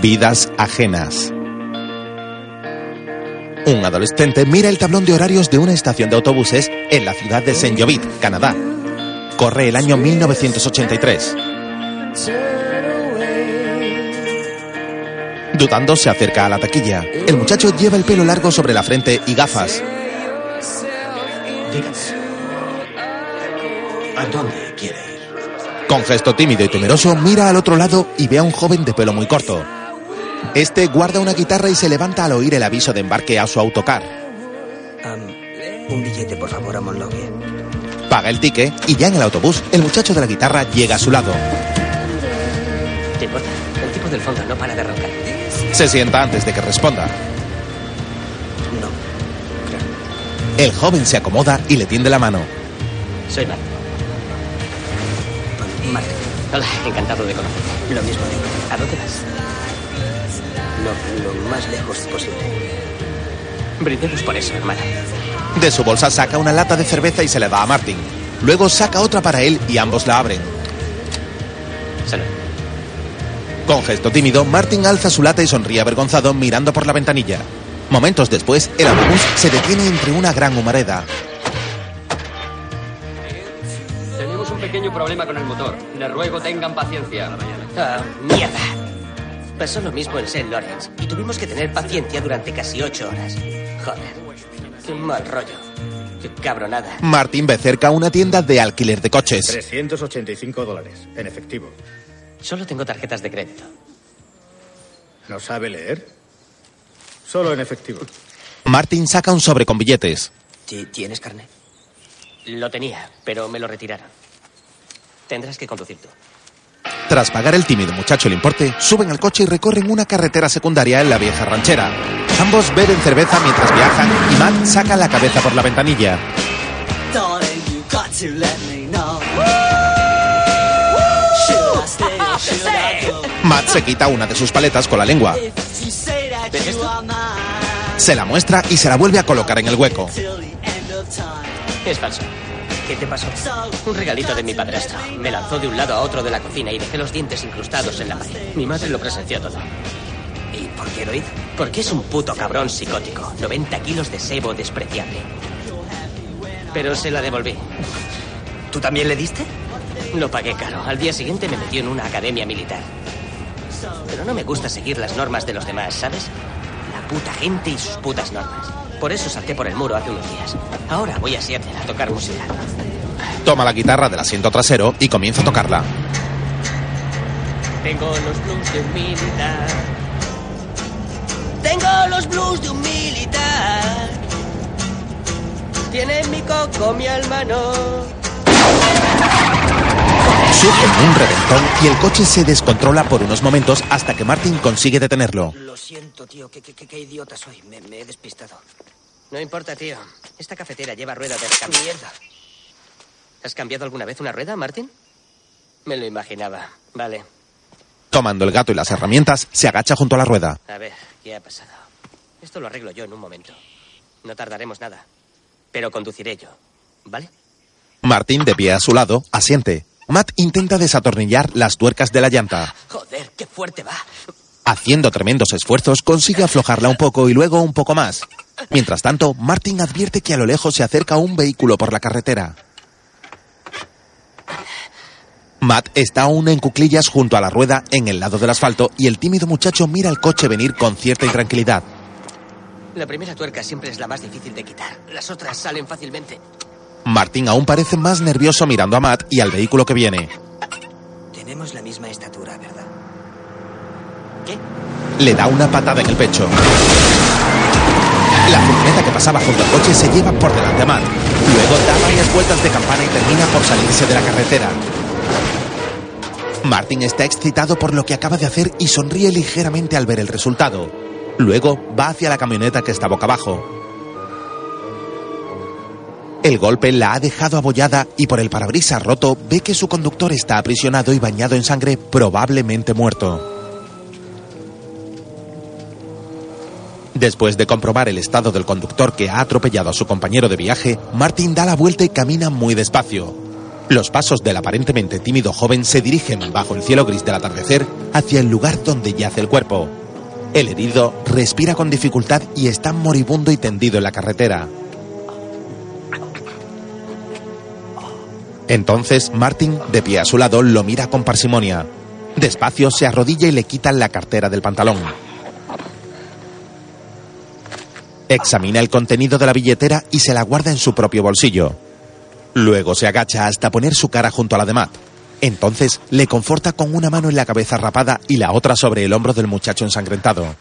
Vidas ajenas. Un adolescente mira el tablón de horarios de una estación de autobuses en la ciudad de Saint Jovit, Canadá. Corre el año 1983. Dudando, se acerca a la taquilla. El muchacho lleva el pelo largo sobre la frente y gafas. ¿A dónde quiere ir? Con gesto tímido y temeroso, mira al otro lado y ve a un joven de pelo muy corto. Este guarda una guitarra y se levanta al oír el aviso de embarque a su autocar. Un billete, por favor, a Monlogue. Paga el ticket y ya en el autobús, el muchacho de la guitarra llega a su lado. ¿Te importa? El tipo del fondo no para de roncar. Se sienta antes de que responda. No. El joven se acomoda y le tiende la mano. Soy Mark. Martín, Hola, encantado de conocerte. lo mismo digo. ¿A dónde vas? No, lo más lejos posible. Brindemos por eso, hermana. De su bolsa saca una lata de cerveza y se la da a Martin. Luego saca otra para él y ambos la abren. Salud. Con gesto tímido, Martin alza su lata y sonríe avergonzado mirando por la ventanilla. Momentos después, el autobús se detiene entre una gran humareda. Tenemos un pequeño problema con el motor. Les ruego tengan paciencia. Ah, mierda. Pasó lo mismo en St. Lawrence y tuvimos que tener paciencia durante casi ocho horas. Joder. Qué mal rollo. Qué cabronada. Martin ve cerca una tienda de alquiler de coches. 385 dólares, en efectivo. Solo tengo tarjetas de crédito. ¿No sabe leer? Solo en efectivo. Martin saca un sobre con billetes. ¿Ti- ¿Tienes carne? Lo tenía, pero me lo retiraron. Tendrás que conducir tú. Tras pagar el tímido muchacho el importe, suben al coche y recorren una carretera secundaria en la vieja ranchera. Ambos beben cerveza mientras viajan y Matt saca la cabeza por la ventanilla. Matt se quita una de sus paletas con la lengua, se la muestra y se la vuelve a colocar en el hueco. Es falso. ¿Qué te pasó? Un regalito de mi padrastro. Me lanzó de un lado a otro de la cocina y dejé los dientes incrustados en la pared. Mi madre lo presenció todo. ¿Y por qué lo hizo? Porque es un puto cabrón psicótico. 90 kilos de sebo despreciable. Pero se la devolví. ¿Tú también le diste? Lo pagué caro. Al día siguiente me metió en una academia militar. Pero no me gusta seguir las normas de los demás, ¿sabes? La puta gente y sus putas normas. Por eso salté por el muro hace unos días. Ahora voy a Seattle a tocar música. Toma la guitarra del asiento trasero y comienza a tocarla. Tengo los blues de un militar. Tengo los blues de un militar. Tiene mi coco, mi alma no. Surge un reventón y el coche se descontrola por unos momentos hasta que Martin consigue detenerlo. Lo siento, tío. ¿Qué, qué, qué- qué idiota soy? Me, me he despistado. No importa, tío. Esta cafetera lleva rueda de recambio. Mierda. ¿Has cambiado alguna vez una rueda, Martin? Me lo imaginaba. Vale. Tomando el gato y las herramientas, se agacha junto a la rueda. A ver, ¿qué ha pasado? Esto lo arreglo yo en un momento. No tardaremos nada. Pero conduciré yo. ¿Vale? Martin, de pie a su lado, asiente. Matt intenta desatornillar las tuercas de la llanta. Joder, qué fuerte va. Haciendo tremendos esfuerzos, consigue aflojarla un poco y luego un poco más. Mientras tanto, Martin advierte que a lo lejos se acerca un vehículo por la carretera. Matt está aún en cuclillas junto a la rueda en el lado del asfalto y el tímido muchacho mira el coche venir con cierta intranquilidad. La primera tuerca siempre es la más difícil de quitar. Las otras salen fácilmente. Martin aún parece más nervioso mirando a Matt y al vehículo que viene. Tenemos la misma estatura, ¿verdad? ¿Qué? Le da una patada en el pecho. La furgoneta que pasaba junto al coche se lleva por delante a Matt. Luego da varias vueltas de campana y termina por salirse de la carretera. Martin está excitado por lo que acaba de hacer y sonríe ligeramente al ver el resultado. Luego va hacia la camioneta que está boca abajo. El golpe la ha dejado abollada y por el parabrisas roto ve que su conductor está aprisionado y bañado en sangre, probablemente muerto. Después de comprobar el estado del conductor que ha atropellado a su compañero de viaje, Martin da la vuelta y camina muy despacio. Los pasos del aparentemente tímido joven se dirigen bajo el cielo gris del atardecer hacia el lugar donde yace el cuerpo. El herido respira con dificultad y está moribundo y tendido en la carretera. Entonces Martin, de pie a su lado, lo mira con parsimonia. Despacio se arrodilla y le quita la cartera del pantalón. Examina el contenido de la billetera y se la guarda en su propio bolsillo. Luego se agacha hasta poner su cara junto a la de Matt. Entonces le conforta con una mano en la cabeza rapada y la otra sobre el hombro del muchacho ensangrentado.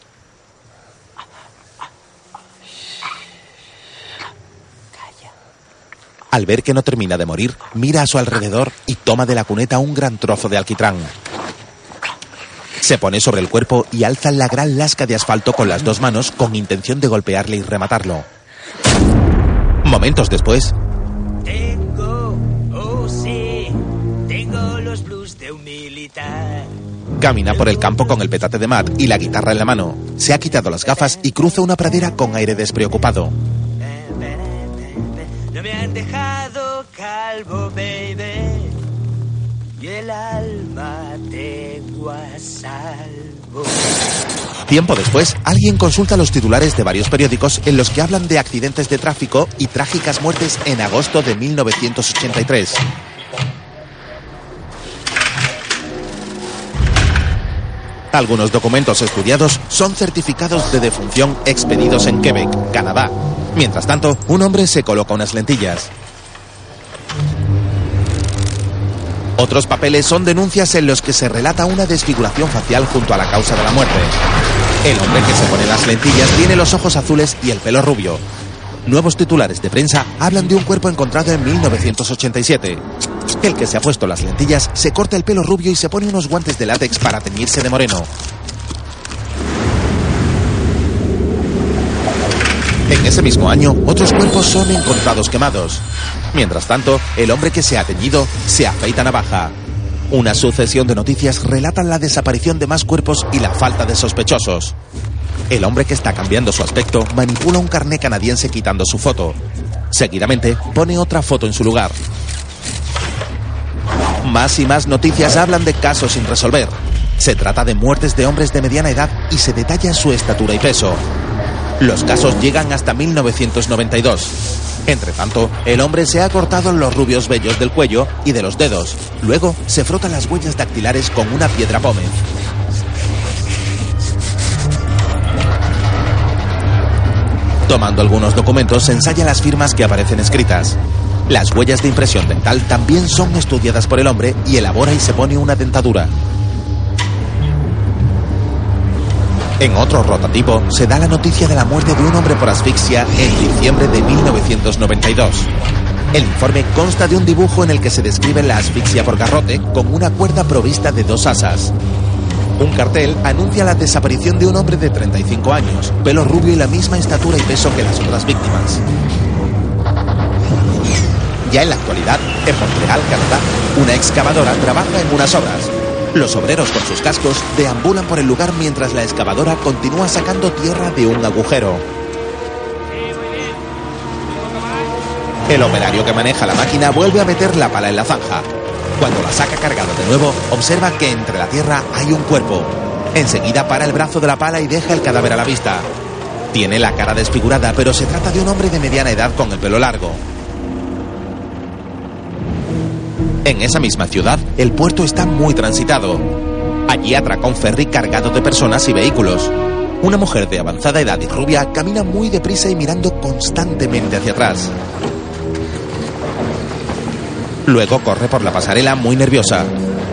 Al ver que no termina de morir, mira a su alrededor y toma de la cuneta un gran trozo de alquitrán. Se pone sobre el cuerpo y alza la gran lasca de asfalto con las dos manos con intención de golpearle y rematarlo. Momentos después, Tengo, oh sí, tengo los blues de un militar. camina por el campo con el petate de Matt y la guitarra en la mano. Se ha quitado las gafas y cruza una pradera con aire despreocupado. Calvo, baby. Y el alma tengo a salvo. Tiempo después, alguien consulta los titulares de varios periódicos en los que hablan de accidentes de tráfico y trágicas muertes en agosto de 1983. Algunos documentos estudiados son certificados de defunción expedidos en Quebec, Canadá. Mientras tanto, un hombre se coloca unas lentillas. Otros papeles son denuncias en los que se relata una desfiguración facial junto a la causa de la muerte. El hombre que se pone las lentillas tiene los ojos azules y el pelo rubio. Nuevos titulares de prensa hablan de un cuerpo encontrado en 1987. El que se ha puesto las lentillas se corta el pelo rubio y se pone unos guantes de látex para teñirse de moreno. En ese mismo año, otros cuerpos son encontrados quemados. Mientras tanto, el hombre que se ha teñido se afeita navaja. Una sucesión de noticias relatan la desaparición de más cuerpos y la falta de sospechosos. El hombre que está cambiando su aspecto manipula un carné canadiense quitando su foto. Seguidamente pone otra foto en su lugar. Más y más noticias hablan de casos sin resolver. Se trata de muertes de hombres de mediana edad y se detalla su estatura y peso. Los casos llegan hasta 1992. Entre tanto, el hombre se ha cortado los rubios vellos del cuello y de los dedos. Luego se frota las huellas dactilares con una piedra pómez. Tomando algunos documentos, ensaya las firmas que aparecen escritas. Las huellas de impresión dental también son estudiadas por el hombre y elabora y se pone una dentadura. En otro rotativo se da la noticia de la muerte de un hombre por asfixia en diciembre de 1992. El informe consta de un dibujo en el que se describe la asfixia por garrote con una cuerda provista de dos asas. Un cartel anuncia la desaparición de un hombre de 35 años, pelo rubio y la misma estatura y peso que las otras víctimas. Ya en la actualidad, en Montreal, Canadá, una excavadora trabaja en unas obras. Los obreros con sus cascos deambulan por el lugar mientras la excavadora continúa sacando tierra de un agujero. El operario que maneja la máquina vuelve a meter la pala en la zanja. Cuando la saca cargada de nuevo, observa que entre la tierra hay un cuerpo. Enseguida para el brazo de la pala y deja el cadáver a la vista. Tiene la cara desfigurada, pero se trata de un hombre de mediana edad con el pelo largo. En esa misma ciudad, el puerto está muy transitado. Allí atraca un ferry cargado de personas y vehículos. Una mujer de avanzada edad y rubia camina muy deprisa y mirando constantemente hacia atrás. Luego corre por la pasarela muy nerviosa.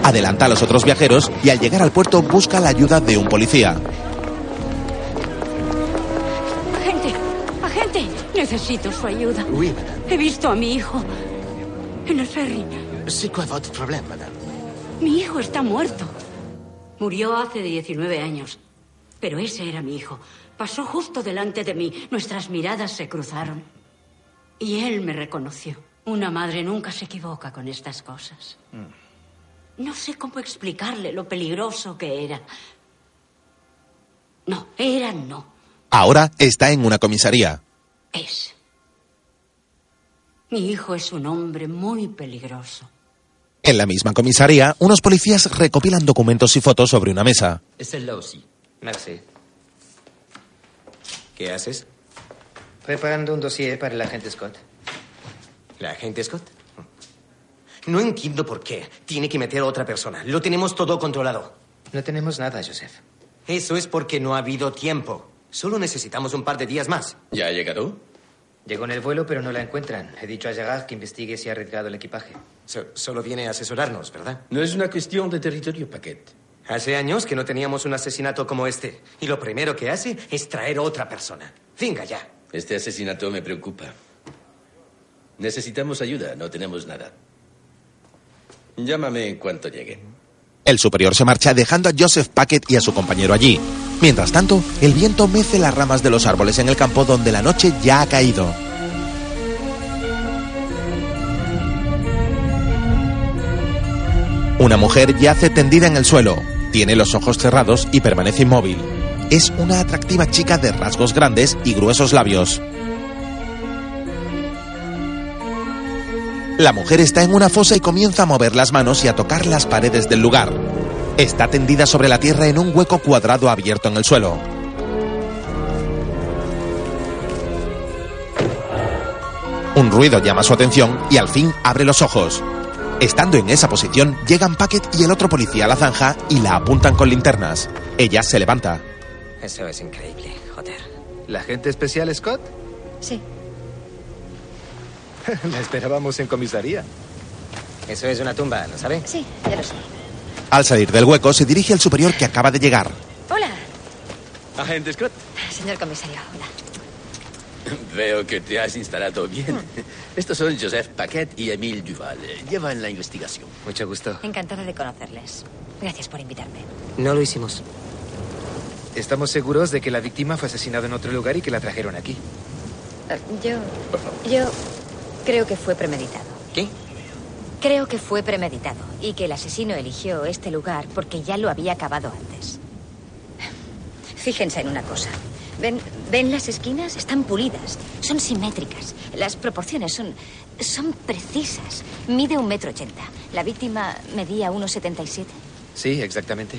Adelanta a los otros viajeros y al llegar al puerto busca la ayuda de un policía. Agente, agente, necesito su ayuda. He visto a mi hijo en el ferry. C'est quoi votre problème, madame Mi hijo está muerto. Murió hace 19 años. Pero ese era mi hijo. Pasó justo delante de mí. Nuestras miradas se cruzaron. Y él me reconoció. Una madre nunca se equivoca con estas cosas. No sé cómo explicarle lo peligroso que era. No, era no. Ahora está en una comisaría. Es. Mi hijo es un hombre muy peligroso. En la misma comisaría, unos policías recopilan documentos y fotos sobre una mesa. Es celle-là aussi. Merci. ¿Qué haces? Preparando un dossier para el agente Scott. ¿La agente Scott? No entiendo por qué. Tiene que meter a otra persona. Lo tenemos todo controlado. No tenemos nada, Joseph. Eso es porque no ha habido tiempo. Solo necesitamos un par de días más. ¿Ya ha llegado? Llegó en el vuelo, pero no la encuentran. He dicho a Gerard que investigue si ha arriesgado el equipaje. solo viene a asesorarnos, ¿verdad? No es una cuestión de territorio, Paquet. Hace años que no teníamos un asesinato como este. Y lo primero que hace es traer a otra persona. Venga ya. Este asesinato me preocupa. Necesitamos ayuda, no tenemos nada. Llámame en cuanto llegue. El superior se marcha dejando a Joseph Packet y a su compañero allí. Mientras tanto, el viento mece las ramas de los árboles en el campo donde la noche ya ha caído. Una mujer yace tendida en el suelo, tiene los ojos cerrados y permanece inmóvil. Es una atractiva chica de rasgos grandes y gruesos labios. La mujer está en una fosa y comienza a mover las manos y a tocar las paredes del lugar. Está tendida sobre la tierra en un hueco cuadrado abierto en el suelo. Un ruido llama su atención y al fin abre los ojos. Estando en esa posición, llegan Packet y el otro policía a la zanja y la apuntan con linternas. Ella se levanta. Eso es increíble, joder. ¿La agente especial Scott? Sí. La esperábamos en comisaría. Eso es una tumba, ¿lo sabe? Sí, ya lo sé. Al salir del hueco, se dirige al superior que acaba de llegar. Hola, Agente Scott. señor comisario. Hola. Veo que te has instalado bien. Hmm. Estos son Joseph Paquet y Emile Duval. Llevan la investigación. Mucho gusto. Encantada de conocerles. Gracias por invitarme. No lo hicimos. Estamos seguros de que la víctima fue asesinada en otro lugar y que la trajeron aquí. Eh, Yo. Yo creo que fue premeditado. ¿Qué? Creo que fue premeditado y que el asesino eligió este lugar porque ya lo había acabado antes. Fíjense en una cosa. ¿Ven, ¿Ven las esquinas? Están pulidas. Son simétricas. Las proporciones son, son precisas. Mide un metro ochenta. La víctima medía 1,77. Sí, exactamente.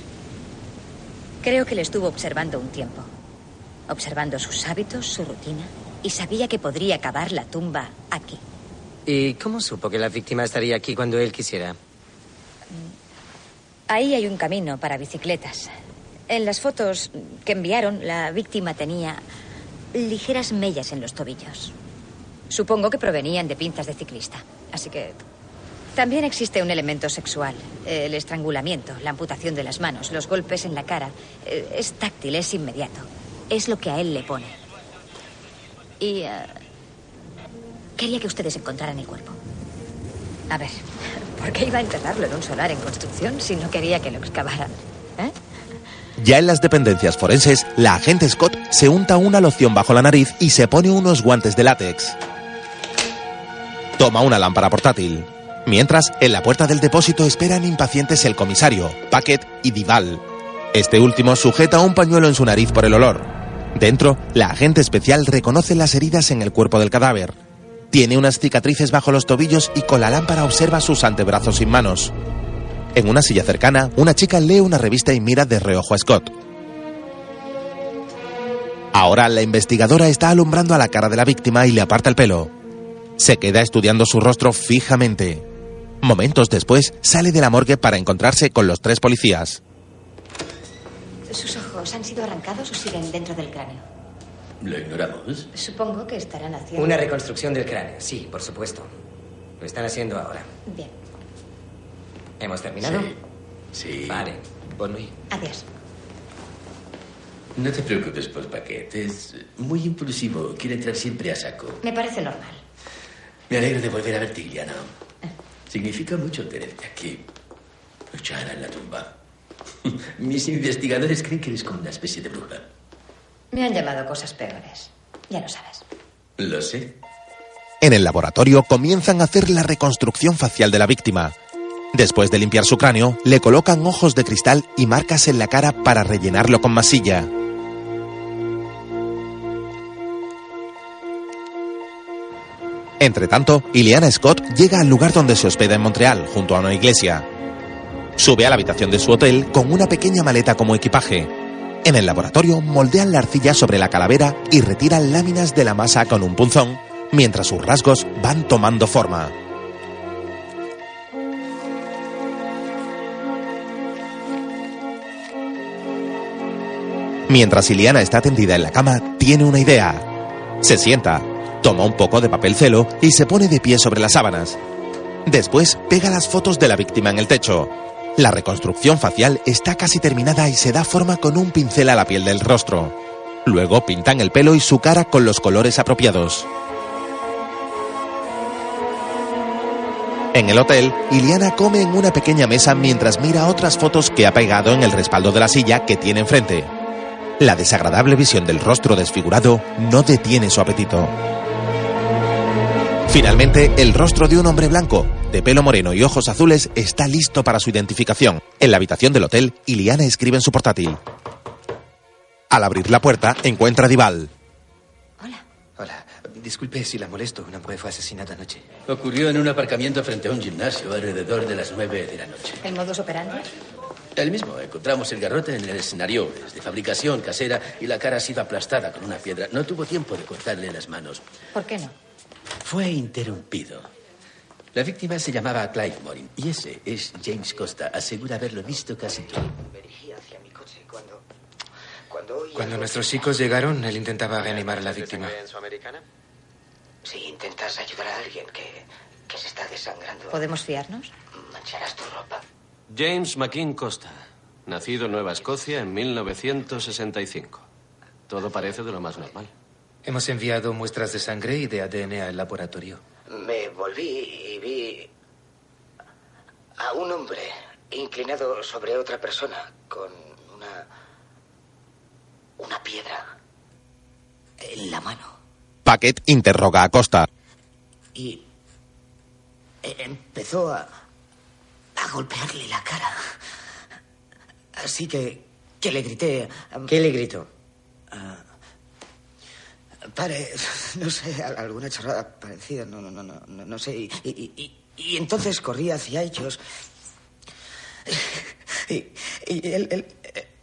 Creo que le estuvo observando un tiempo. Observando sus hábitos, su rutina. Y sabía que podría cavar la tumba aquí. ¿Y cómo supo que la víctima estaría aquí cuando él quisiera? Ahí hay un camino para bicicletas. En las fotos que enviaron, la víctima tenía ligeras mellas en los tobillos. Supongo que provenían de pinzas de ciclista. Así que también existe un elemento sexual. El estrangulamiento, la amputación de las manos, los golpes en la cara. Eh, Es táctil, es inmediato. Es lo que a él le pone. Y eh, quería que ustedes encontraran el cuerpo. A ver, ¿por qué iba a enterrarlo en un solar en construcción si no quería que lo excavaran? ¿Eh? Ya en las dependencias forenses, la agente Scott se unta una loción bajo la nariz y se pone unos guantes de látex. Toma una lámpara portátil. Mientras, en la puerta del depósito esperan impacientes el comisario, Packet y Dival. Este último sujeta un pañuelo en su nariz por el olor. Dentro, la agente especial reconoce las heridas en el cuerpo del cadáver. Tiene unas cicatrices bajo los tobillos y con la lámpara observa sus antebrazos sin manos. En una silla cercana, una chica lee una revista y mira de reojo a Scott. Ahora la investigadora está alumbrando a la cara de la víctima y le aparta el pelo. Se queda estudiando su rostro fijamente. Momentos después, sale de la morgue para encontrarse con los tres policías. ¿Sus ojos han sido arrancados o siguen dentro del cráneo? Lo ignoramos. Supongo que estarán haciendo... Una reconstrucción del cráneo, sí, por supuesto. Lo están haciendo ahora. Bien, ¿Hemos terminado? Sí. Vale, bonne nuit. adiós. No te preocupes por Paquet. Es muy impulsivo. Quiere entrar siempre a saco. Me parece normal. Me alegro de volver a verte, Iliana. Significa mucho tenerte aquí. Luchada en la tumba. Mis investigadores creen que eres como una especie de bruja. Me han llamado cosas peores. Ya lo sabes. Lo sé. En el laboratorio comienzan a hacer la reconstrucción facial de la víctima. Después de limpiar su cráneo, le colocan ojos de cristal y marcas en la cara para rellenarlo con masilla. Entre tanto, Ileana Scott llega al lugar donde se hospeda en Montreal, junto a una iglesia. Sube a la habitación de su hotel con una pequeña maleta como equipaje. En el laboratorio moldean la arcilla sobre la calavera y retiran láminas de la masa con un punzón, mientras sus rasgos van tomando forma. Mientras Iliana está tendida en la cama, tiene una idea. Se sienta, toma un poco de papel celo y se pone de pie sobre las sábanas. Después pega las fotos de la víctima en el techo. La reconstrucción facial está casi terminada y se da forma con un pincel a la piel del rostro. Luego pintan el pelo y su cara con los colores apropiados. En el hotel, Iliana come en una pequeña mesa mientras mira otras fotos que ha pegado en el respaldo de la silla que tiene enfrente. La desagradable visión del rostro desfigurado no detiene su apetito. Finalmente, el rostro de un hombre blanco, de pelo moreno y ojos azules, está listo para su identificación. En la habitación del hotel, Iliana escribe en su portátil. Al abrir la puerta, encuentra a Dival. Hola. Disculpe si la molesto. Una mujer fue asesinada anoche. Ocurrió en un aparcamiento frente a un gimnasio alrededor de las nueve de la noche. ¿El modus operandi? El mismo. Encontramos el garrote en el escenario. Es de fabricación casera y la cara ha sido aplastada con una piedra. No tuvo tiempo de cortarle las manos. ¿Por qué no? Fue interrumpido. La víctima se llamaba Clive Morin y ese es James Costa. Asegura haberlo visto casi todo. Cuando nuestros chicos llegaron, él intentaba reanimar a la víctima. Si intentas ayudar a alguien que, que se está desangrando, ¿Podemos fiarnos? mancharás tu ropa. James McKean Costa, nacido en Nueva Escocia en 1965. Todo parece de lo más normal. Hemos enviado muestras de sangre y de ADN al laboratorio. Me volví y vi a un hombre inclinado sobre otra persona con una una piedra en la mano Paquet interroga a Costa. y empezó a a golpearle la cara. Así que que le grité. ¿Qué le gritó? Pare, no sé, al- alguna chorrada parecida, no, no, no, no, no, no sé. Y, y- y- y entonces corrí hacia ellos. Y, y él, él-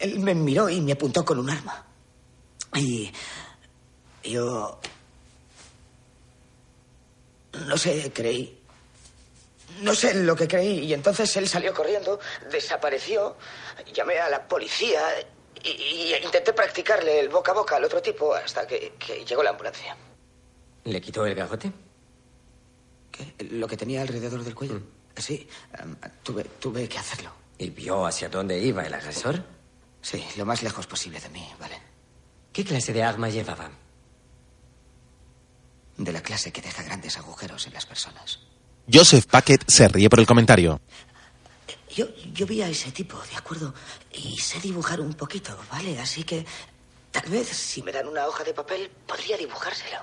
él me miró y me apuntó con un arma. Y yo... No sé, creí. No sé lo que creí. Y entonces él salió corriendo, desapareció. Llamé a la policía y, y intenté practicarle el boca a boca al otro tipo hasta que, que llegó la ambulancia. ¿Le quitó el garrote? ¿Qué? ¿Lo que tenía alrededor del cuello? Sí, em, tuve, tuve que hacerlo. ¿Y vio hacia dónde iba el agresor? Sí, lo más lejos posible de mí, vale. ¿Qué clase de arma llevaba? De la clase que deja grandes agujeros en las personas. Joseph Paquet se ríe por el comentario. Yo, yo vi a ese tipo, ¿de acuerdo? Y sé dibujar un poquito, ¿vale? Así que tal vez si me dan una hoja de papel podría dibujárselo.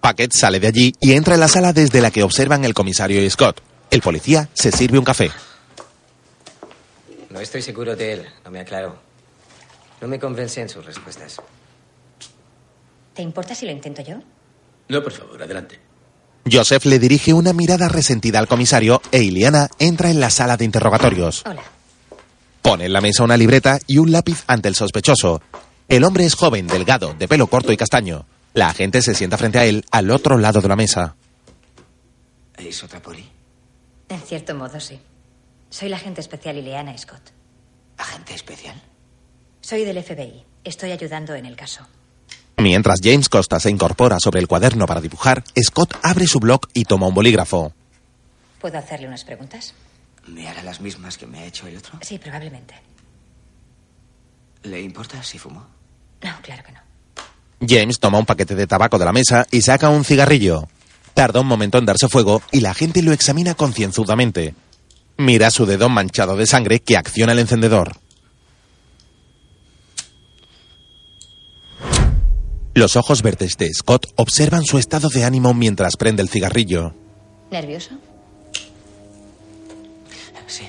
Paquet sale de allí y entra en la sala desde la que observan el comisario y Scott. El policía se sirve un café. No estoy seguro de él, no me aclaró. No me convence en sus respuestas. ¿Te importa si lo intento yo? No, por favor, adelante. Joseph le dirige una mirada resentida al comisario e Iliana entra en la sala de interrogatorios. Hola. Pone en la mesa una libreta y un lápiz ante el sospechoso. El hombre es joven, delgado, de pelo corto y castaño. La agente se sienta frente a él al otro lado de la mesa. ¿Es otra poli? En cierto modo, sí. Soy la agente especial Ileana Scott. ¿Agente especial? Soy del FBI. Estoy ayudando en el caso. Mientras James Costa se incorpora sobre el cuaderno para dibujar, Scott abre su blog y toma un bolígrafo. ¿Puedo hacerle unas preguntas? ¿Me hará las mismas que me ha hecho el otro? Sí, probablemente. ¿Le importa si fumo? No, claro que no. James toma un paquete de tabaco de la mesa y saca un cigarrillo. Tarda un momento en darse fuego y la gente lo examina concienzudamente. Mira su dedo manchado de sangre que acciona el encendedor. Los ojos verdes de Scott observan su estado de ánimo mientras prende el cigarrillo. ¿Nervioso? Sí,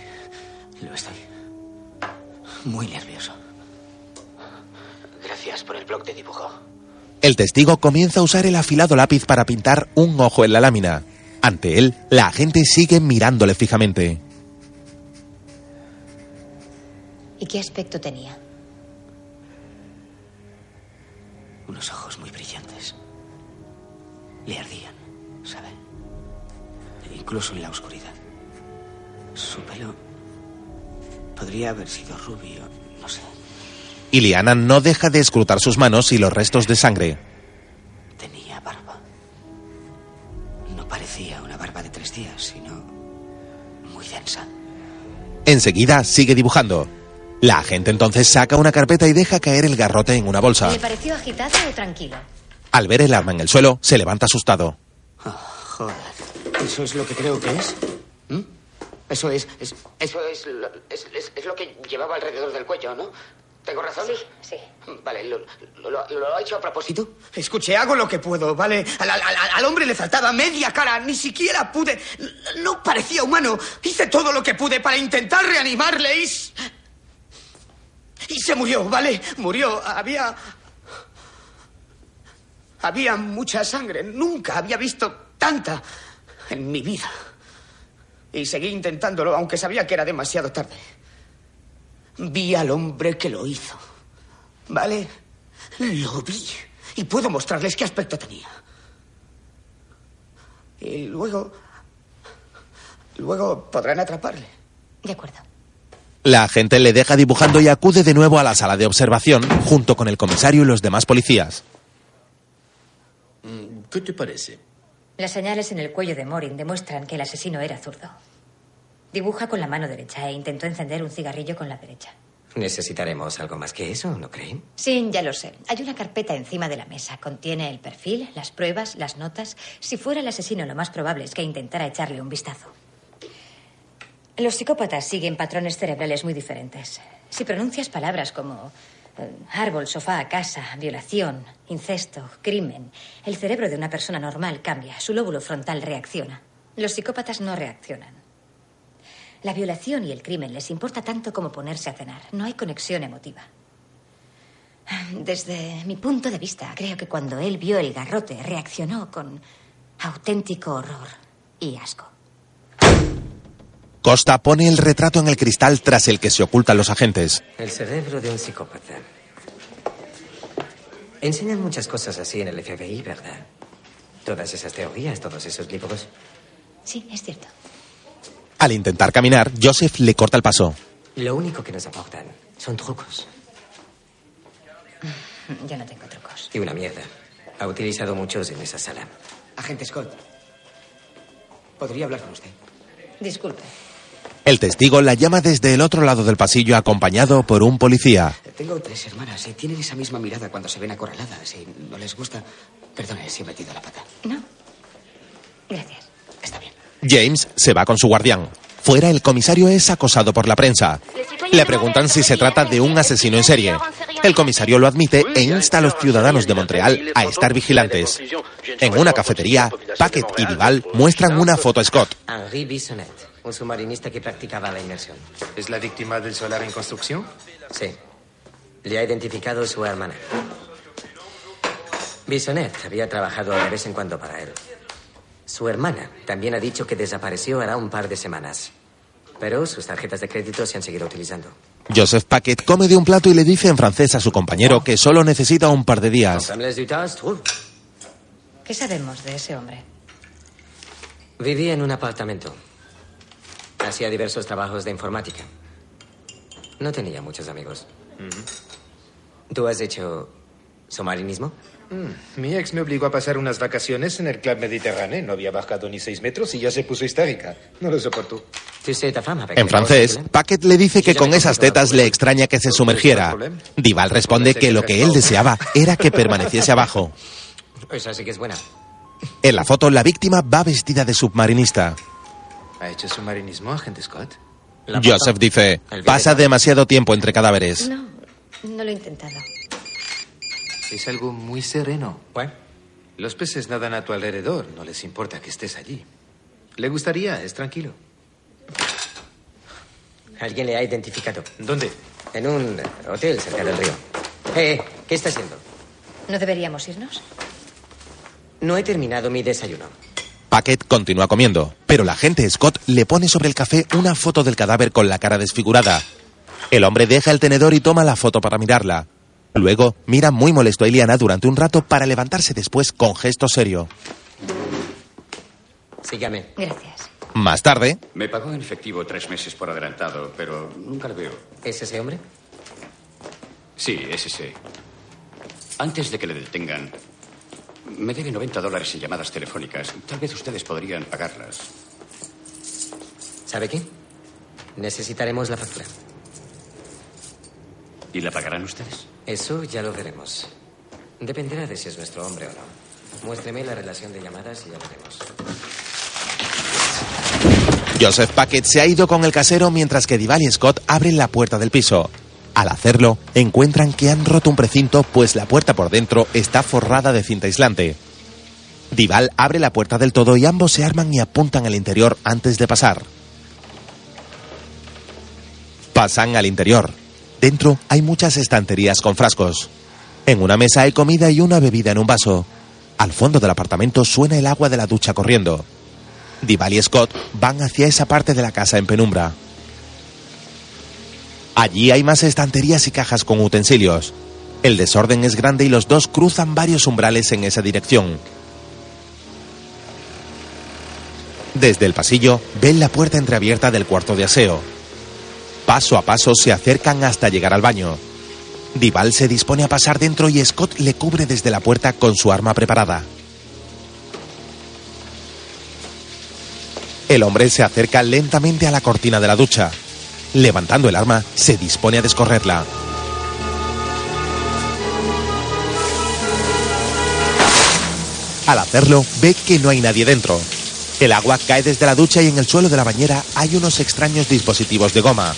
lo estoy. Muy nervioso. Gracias por el blog de dibujo. El testigo comienza a usar el afilado lápiz para pintar un ojo en la lámina. Ante él, la agente sigue mirándole fijamente. ¿Y qué aspecto tenía? Unos ojos muy brillantes. Le ardían, ¿sabe? Incluso en la oscuridad. Su pelo podría haber sido rubio, no sé. Iliana no deja de escrutar sus manos y los restos de sangre. Tenía barba. No parecía una barba de tres días, sino muy densa. Enseguida sigue dibujando. La agente entonces saca una carpeta y deja caer el garrote en una bolsa. ¿Le pareció agitado o tranquilo? Al ver el arma en el suelo, se levanta asustado. Joder. ¿Eso es lo que creo que es? ¿Mm? Eso es, es- Eso es lo, es, es- es lo que llevaba alrededor del cuello, ¿no? ¿Tengo razón? Sí, Vale, lo, lo- lo- lo ha hecho a propósito? Escuche, hago lo que puedo, ¿vale? Al, al- al- al hombre le faltaba media cara, ni siquiera pude... No parecía humano. Hice todo lo que pude para intentar reanimarle y... Y se murió, ¿vale? Murió. Había... Había mucha sangre. Nunca había visto tanta en mi vida. Y seguí intentándolo, aunque sabía que era demasiado tarde. Vi al hombre que lo hizo. ¿Vale? Lo vi. Y puedo mostrarles qué aspecto tenía. Y luego... Luego podrán atraparle. De acuerdo. La agente le deja dibujando y acude de nuevo a la sala de observación, junto con el comisario y los demás policías. ¿Qué te parece? Las señales en el cuello de Morin demuestran que el asesino era zurdo. Dibuja con la mano derecha e intentó encender un cigarrillo con la derecha. Necesitaremos algo más que eso, ¿no creen? Sí, ya lo sé. Hay una carpeta encima de la mesa. Contiene el perfil, las pruebas, las notas. Si fuera el asesino, lo más probable es que intentara echarle un vistazo. Los psicópatas siguen patrones cerebrales muy diferentes. Si pronuncias palabras como eh, árbol, sofá, casa, violación, incesto, crimen, el cerebro de una persona normal cambia. Su lóbulo frontal reacciona. Los psicópatas no reaccionan. La violación y el crimen les importa tanto como ponerse a cenar. No hay conexión emotiva. Desde mi punto de vista, creo que cuando él vio el garrote, reaccionó con auténtico horror y asco. Costa pone el retrato en el cristal tras el que se ocultan los agentes. El cerebro de un psicópata. Enseñan muchas cosas así en el FBI, ¿verdad? Todas esas teorías, todos esos libros. Sí, es cierto. Al intentar caminar, Joseph le corta el paso. Lo único que nos aportan son trucos. Yo no tengo trucos. Y una mierda. Ha utilizado muchos en esa sala. Agente Scott. ¿Podría hablar con usted? Disculpe. El testigo la llama desde el otro lado del pasillo acompañado por un policía. Tengo tres hermanas y tienen esa misma mirada cuando se ven acorraladas y no les gusta. Perdone si he metido la pata. No. Gracias. James se va con su guardián. Fuera, el comisario es acosado por la prensa. Le preguntan si se trata de un asesino en serie. El comisario lo admite e insta a los ciudadanos de Montreal a estar vigilantes. En una cafetería, Paquet y Duval muestran una foto a Scott. Henri Bissonnet, un submarinista que practicaba la inmersión. ¿Es la víctima del solar en construcción? Sí. Le ha identificado su hermana. Bissonnet había trabajado de vez en cuando para él. Su hermana también ha dicho que desapareció hará un par de semanas. Pero sus tarjetas de crédito se han seguido utilizando. Joseph Paquet come de un plato y le dice en francés a su compañero que solo necesita un par de días. ¿Qué sabemos de ese hombre? Vivía en un apartamento. Hacía diversos trabajos de informática. No tenía muchos amigos. ¿Tú has hecho submarinismo? Mm, Mi ex me obligó a pasar unas vacaciones en el Club Mediterráneo. No había bajado ni seis metros y ya se puso histérica. No lo soportó. En francés, Paquet le dice que con esas tetas le extraña que se sumergiera. Dival responde que lo que él deseaba era que permaneciese abajo. Esa sí que es buena. En la foto, la víctima va vestida de submarinista. ¿Ha hecho submarinismo, agente Scott? Joseph dice, pasa demasiado tiempo entre cadáveres. No, no lo he intentado. Es algo muy sereno. Los peces nadan a tu alrededor. No les importa que estés allí. Le gustaría, es tranquilo. Alguien le ha identificado. ¿Dónde? En un hotel cerca del río. Eh, eh, ¿qué está haciendo? ¿No deberíamos irnos? No he terminado mi desayuno. Packet continúa comiendo, pero la agente Scott le pone sobre el café una foto del cadáver con la cara desfigurada. El hombre deja el tenedor y toma la foto para mirarla. Luego mira muy molesto a Iliana durante un rato para levantarse después con gesto serio. Sígame. Gracias. Más tarde, Me pagó en efectivo tres meses por adelantado, pero nunca le veo. ¿Es ese hombre? Sí, es ese. Antes de que le detengan, me debe 90 dólares en llamadas telefónicas. Tal vez ustedes podrían pagarlas. ¿Sabe qué? Necesitaremos la factura. ¿Y la pagarán ustedes? Eso ya lo veremos. Dependerá de si es nuestro hombre o no. Muéstreme la relación de llamadas y ya veremos. Joseph Packet se ha ido con el casero mientras que Dival y Scott abren la puerta del piso. Al hacerlo, encuentran que han roto un precinto pues la puerta por dentro está forrada de cinta aislante. Dival abre la puerta del todo y ambos se arman y apuntan al interior antes de pasar. Pasan al interior. Dentro hay muchas estanterías con frascos. En una mesa hay comida y una bebida en un vaso. Al fondo del apartamento suena el agua de la ducha corriendo. Dival y Scott van hacia esa parte de la casa en penumbra. Allí hay más estanterías y cajas con utensilios. El desorden es grande y los dos cruzan varios umbrales en esa dirección. Desde el pasillo ven la puerta entreabierta del cuarto de aseo. Paso a paso se acercan hasta llegar al baño. Dival se dispone a pasar dentro y Scott le cubre desde la puerta con su arma preparada. El hombre se acerca lentamente a la cortina de la ducha. Levantando el arma, se dispone a descorrerla. Al hacerlo, ve que no hay nadie dentro. El agua cae desde la ducha y en el suelo de la bañera hay unos extraños dispositivos de goma.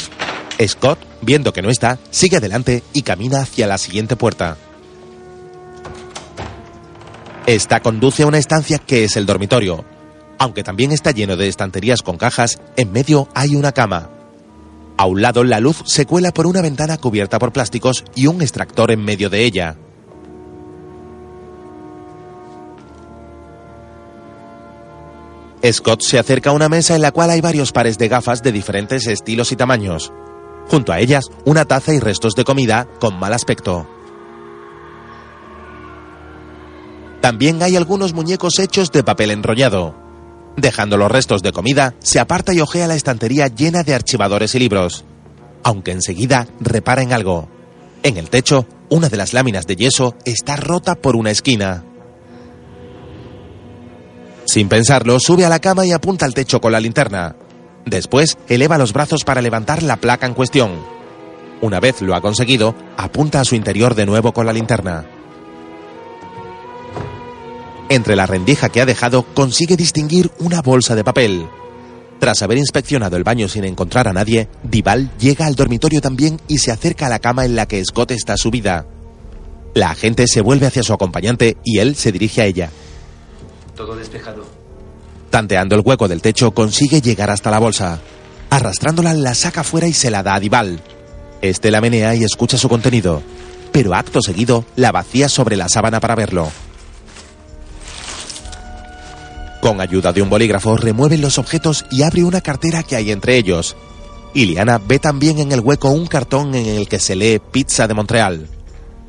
Scott, viendo que no está, sigue adelante y camina hacia la siguiente puerta. Esta conduce a una estancia que es el dormitorio. Aunque también está lleno de estanterías con cajas, en medio hay una cama. A un lado la luz se cuela por una ventana cubierta por plásticos y un extractor en medio de ella. Scott se acerca a una mesa en la cual hay varios pares de gafas de diferentes estilos y tamaños. Junto a ellas, una taza y restos de comida con mal aspecto. También hay algunos muñecos hechos de papel enrollado. Dejando los restos de comida, se aparta y ojea la estantería llena de archivadores y libros. Aunque enseguida repara en algo. En el techo, una de las láminas de yeso está rota por una esquina. Sin pensarlo, sube a la cama y apunta al techo con la linterna. Después, eleva los brazos para levantar la placa en cuestión. Una vez lo ha conseguido, apunta a su interior de nuevo con la linterna. Entre la rendija que ha dejado, consigue distinguir una bolsa de papel. Tras haber inspeccionado el baño sin encontrar a nadie, Dival llega al dormitorio también y se acerca a la cama en la que Scott está subida. La agente se vuelve hacia su acompañante y él se dirige a ella. Todo despejado. Tanteando el hueco del techo, consigue llegar hasta la bolsa. Arrastrándola, la saca fuera y se la da a Dival. Este la menea y escucha su contenido, pero acto seguido la vacía sobre la sábana para verlo. Con ayuda de un bolígrafo remueven los objetos y abre una cartera que hay entre ellos. Iliana ve también en el hueco un cartón en el que se lee Pizza de Montreal.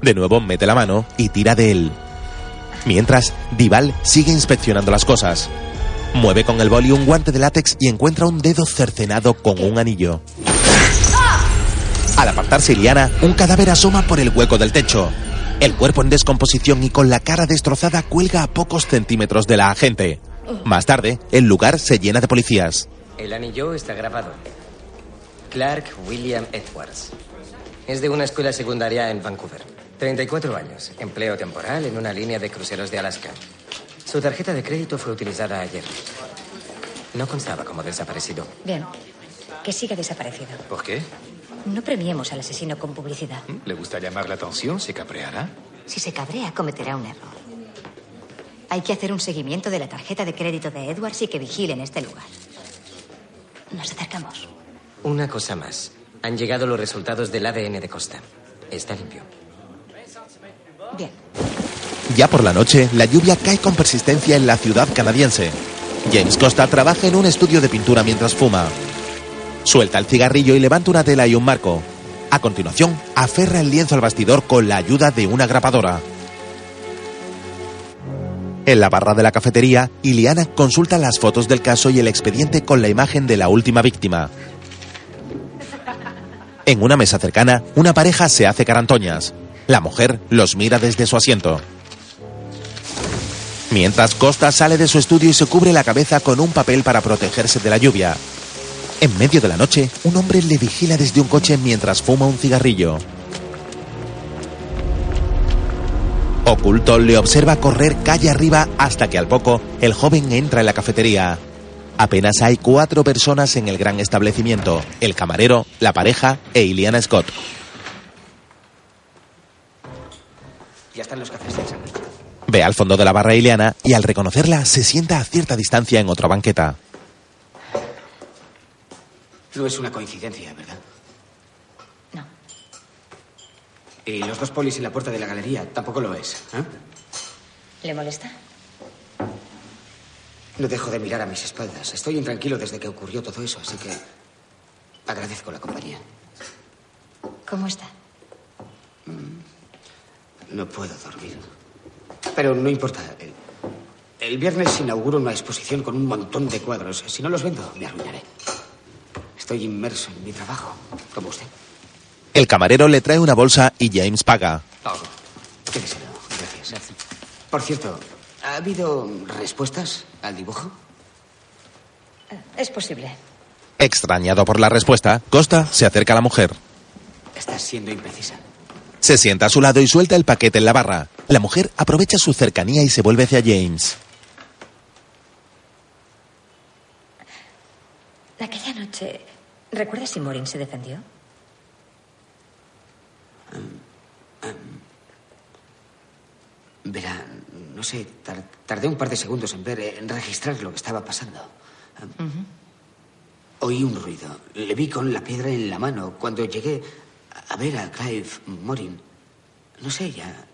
De nuevo mete la mano y tira de él. Mientras, Dival sigue inspeccionando las cosas. Mueve con el boli un guante de látex y encuentra un dedo cercenado con un anillo. Al apartarse Iliana, un cadáver asoma por el hueco del techo. El cuerpo en descomposición y con la cara destrozada cuelga a pocos centímetros de la agente. Más tarde, el lugar se llena de policías. El anillo está grabado. Clark William Edwards. Es de una escuela secundaria en Vancouver. 34 años. Empleo temporal en una línea de cruceros de Alaska. Su tarjeta de crédito fue utilizada ayer. No constaba como desaparecido. Bien. Que siga desaparecido. ¿Por qué? No premiemos al asesino con publicidad. ¿Le gusta llamar la atención? ¿Se cabreará? Si se cabrea, cometerá un error. Hay que hacer un seguimiento de la tarjeta de crédito de Edwards y que vigilen este lugar. Nos acercamos. Una cosa más. Han llegado los resultados del ADN de Costa. Está limpio. Bien. Ya por la noche, la lluvia cae con persistencia en la ciudad canadiense. James Costa trabaja en un estudio de pintura mientras fuma. Suelta el cigarrillo y levanta una tela y un marco. A continuación, aferra el lienzo al bastidor con la ayuda de una grapadora. En la barra de la cafetería, Iliana consulta las fotos del caso y el expediente con la imagen de la última víctima. En una mesa cercana, una pareja se hace carantoñas. La mujer los mira desde su asiento. Mientras Costa sale de su estudio y se cubre la cabeza con un papel para protegerse de la lluvia. En medio de la noche, un hombre le vigila desde un coche mientras fuma un cigarrillo. Oculto le observa correr calle arriba hasta que al poco el joven entra en la cafetería. Apenas hay cuatro personas en el gran establecimiento, el camarero, la pareja e Iliana Scott. Ya están los cafés. Ve al fondo de la barra a Iliana y al reconocerla se sienta a cierta distancia en otra banqueta. No es una coincidencia, ¿verdad? No. Y los dos polis en la puerta de la galería tampoco lo es. ¿eh? ¿Le molesta? No dejo de mirar a mis espaldas. Estoy intranquilo desde que ocurrió todo eso, así que agradezco la compañía. ¿Cómo está? No puedo dormir. Pero no importa. El, el viernes inauguro una exposición con un montón de cuadros. Si no los vendo, me arruinaré. Estoy inmerso en mi trabajo, como usted. El camarero le trae una bolsa y James paga. Quédeselo. Gracias. Por cierto, ¿ha habido respuestas al dibujo? Es posible. Extrañado por la respuesta, Costa se acerca a la mujer. Estás siendo imprecisa. Se sienta a su lado y suelta el paquete en la barra. La mujer aprovecha su cercanía y se vuelve hacia James. Aquella noche, ¿recuerdas si Morin se defendió? Verá, no sé, tar- tardé un par de segundos en ver, en registrar lo que estaba pasando. Oí un ruido. Le vi con la piedra en la mano. Cuando llegué a ver a Clive Morin, no sé, ya.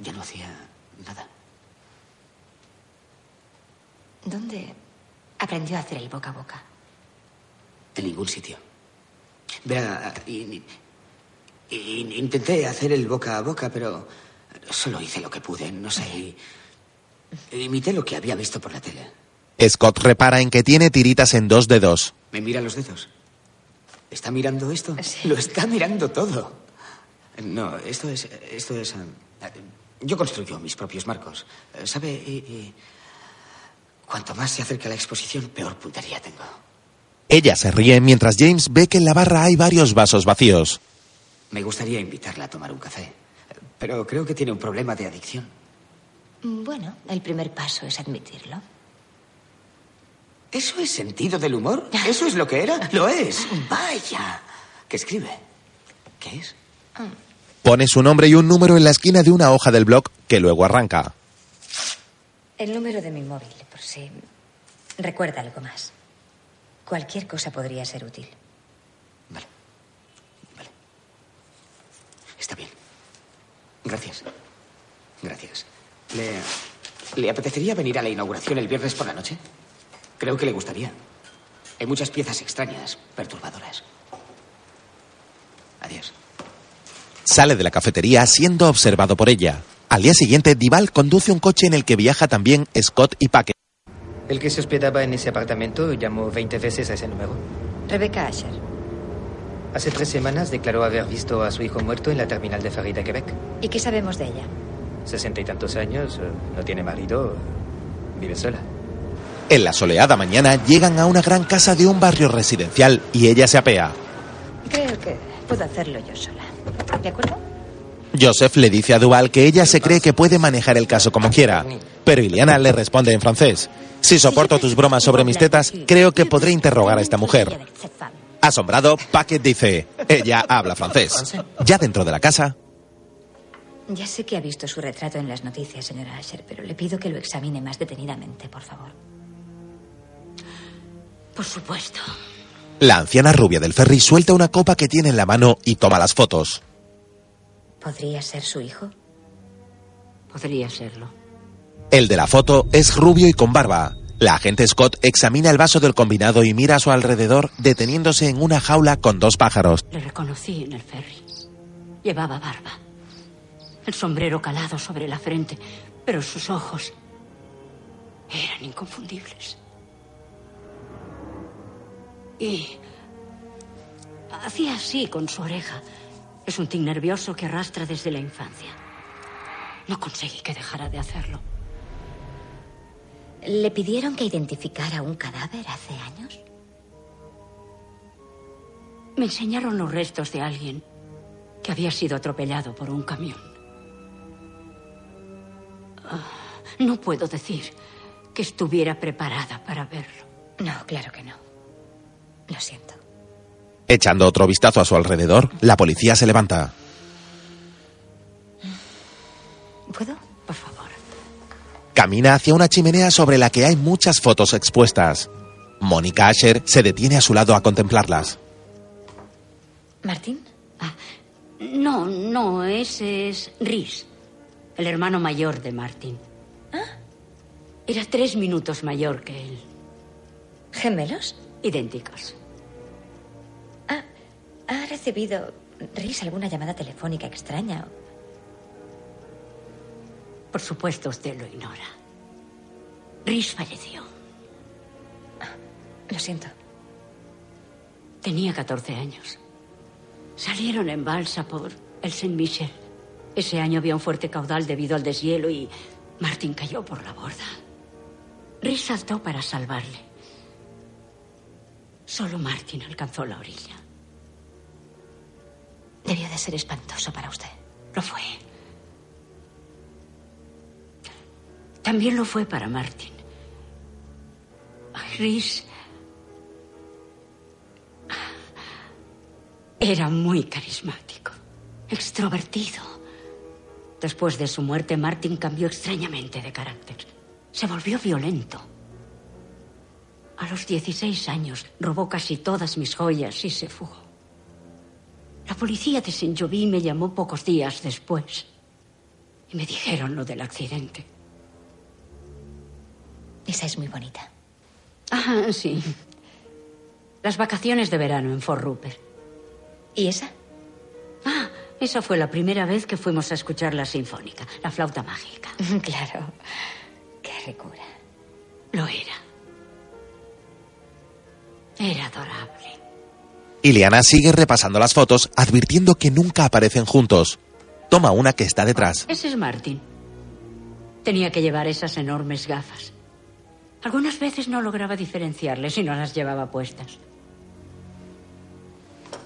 ya no hacía nada. ¿Dónde aprendió a hacer el boca a boca? En ningún sitio. Verá, y- y- intenté hacer el boca a boca, pero solo hice lo que pude, no sé. y- imité lo que había visto por la tele. Scott repara en que tiene tiritas en dos dedos. ¿Me mira los dedos? ¿Está mirando esto? Lo está mirando todo. No, esto es. Esto es. ah, yo construyo mis propios marcos. ¿Sabe? Y, y cuanto más se acerca a la exposición, peor puntería tengo. Ella se ríe mientras James ve que en la barra hay varios vasos vacíos. Me gustaría invitarla a tomar un café. Pero creo que tiene un problema de adicción. Bueno, el primer paso es admitirlo. ¿Eso es sentido del humor? ¿Eso es lo que era? Lo es. Vaya. ¿Qué escribe? ¿Qué es? Pone su nombre y un número en la esquina de una hoja del blog que luego arranca. El número de mi móvil, por si recuerda algo más. Cualquier cosa podría ser útil. Está bien. Gracias. Gracias. ¿Le, ¿Le apetecería venir a la inauguración el viernes por la noche? Creo que le gustaría. Hay muchas piezas extrañas, perturbadoras. Adiós. Sale de la cafetería siendo observado por ella. Al día siguiente, Dival conduce un coche en el que viaja también Scott y Paque. El que se hospedaba en ese apartamento llamó 20 veces a ese número. Rebecca Asher. Hace tres semanas declaró haber visto a su hijo muerto en la terminal de ferry de Quebec. ¿Y qué sabemos de ella? Sesenta y tantos años, eh, no tiene marido, vive sola. En la soleada mañana llegan a una gran casa de un barrio residencial y ella se apea. Creo que puedo hacerlo yo sola. ¿De acuerdo? Joseph le dice a Duval que ella se cree que puede manejar el caso como quiera, pero Iliana le responde en francés. Si soporto tus bromas sobre mis tetas, creo que podré interrogar a esta mujer. Asombrado, Paquet dice, ella habla francés. Ya dentro de la casa, Ya sé que ha visto su retrato en las noticias, señora Asher, pero le pido que lo examine más detenidamente, por favor. Por supuesto. la anciana rubia del ferry suelta una copa que tiene en la mano y toma las fotos. ¿Podría ser su hijo? Podría serlo. El de la foto es rubio y con barba. La agente Scott examina el vaso del combinado y mira a su alrededor deteniéndose en una jaula con dos pájaros. Le reconocí en el ferry. Llevaba barba. El sombrero calado sobre la frente, pero sus ojos eran inconfundibles. Y hacía así con su oreja. Es un tic nervioso que arrastra desde la infancia. No conseguí que dejara de hacerlo. ¿Le pidieron que identificara un cadáver hace años? Me enseñaron los restos de alguien que había sido atropellado por un camión. Ah, no puedo decir que estuviera preparada para verlo. No, claro que no. Lo siento. Echando otro vistazo a su alrededor, la policía se levanta. Camina hacia una chimenea sobre la que hay muchas fotos expuestas. Mónica Asher se detiene a su lado a contemplarlas. ¿Martín? Ah, no, no, ese es Rhys, el hermano mayor de Martin. ¿Ah? Era tres minutos mayor que él. ¿Gemelos? Idénticos. Ah, ¿ha recibido Rhys alguna llamada telefónica extraña? Por supuesto, usted lo ignora. Rhys falleció. Lo siento. Tenía 14 años. Salieron en balsa por el Saint Michel. Ese año había un fuerte caudal debido al deshielo y Martin cayó por la borda. Rhys saltó para salvarle. Solo Martin alcanzó la orilla. Debió de ser espantoso para usted. Lo fue. También lo fue para Martin. Rhys era muy carismático, extrovertido. Después de su muerte, Martin cambió extrañamente de carácter. Se volvió violento. A los 16 años robó casi todas mis joyas y se fugó. La policía de Saint-Joby me llamó pocos días después y me dijeron lo del accidente. Esa es muy bonita. Ah, sí. Las vacaciones de verano en Fort Rupert. ¿Y esa? Ah, esa fue la primera vez que fuimos a escuchar la sinfónica, la flauta mágica. Claro. Qué ricura. Lo era. Era adorable. Ileana sigue repasando las fotos, advirtiendo que nunca aparecen juntos. Toma una que está detrás. Ese es Martin. Tenía que llevar esas enormes gafas. Algunas veces no lograba diferenciarle si no las llevaba puestas.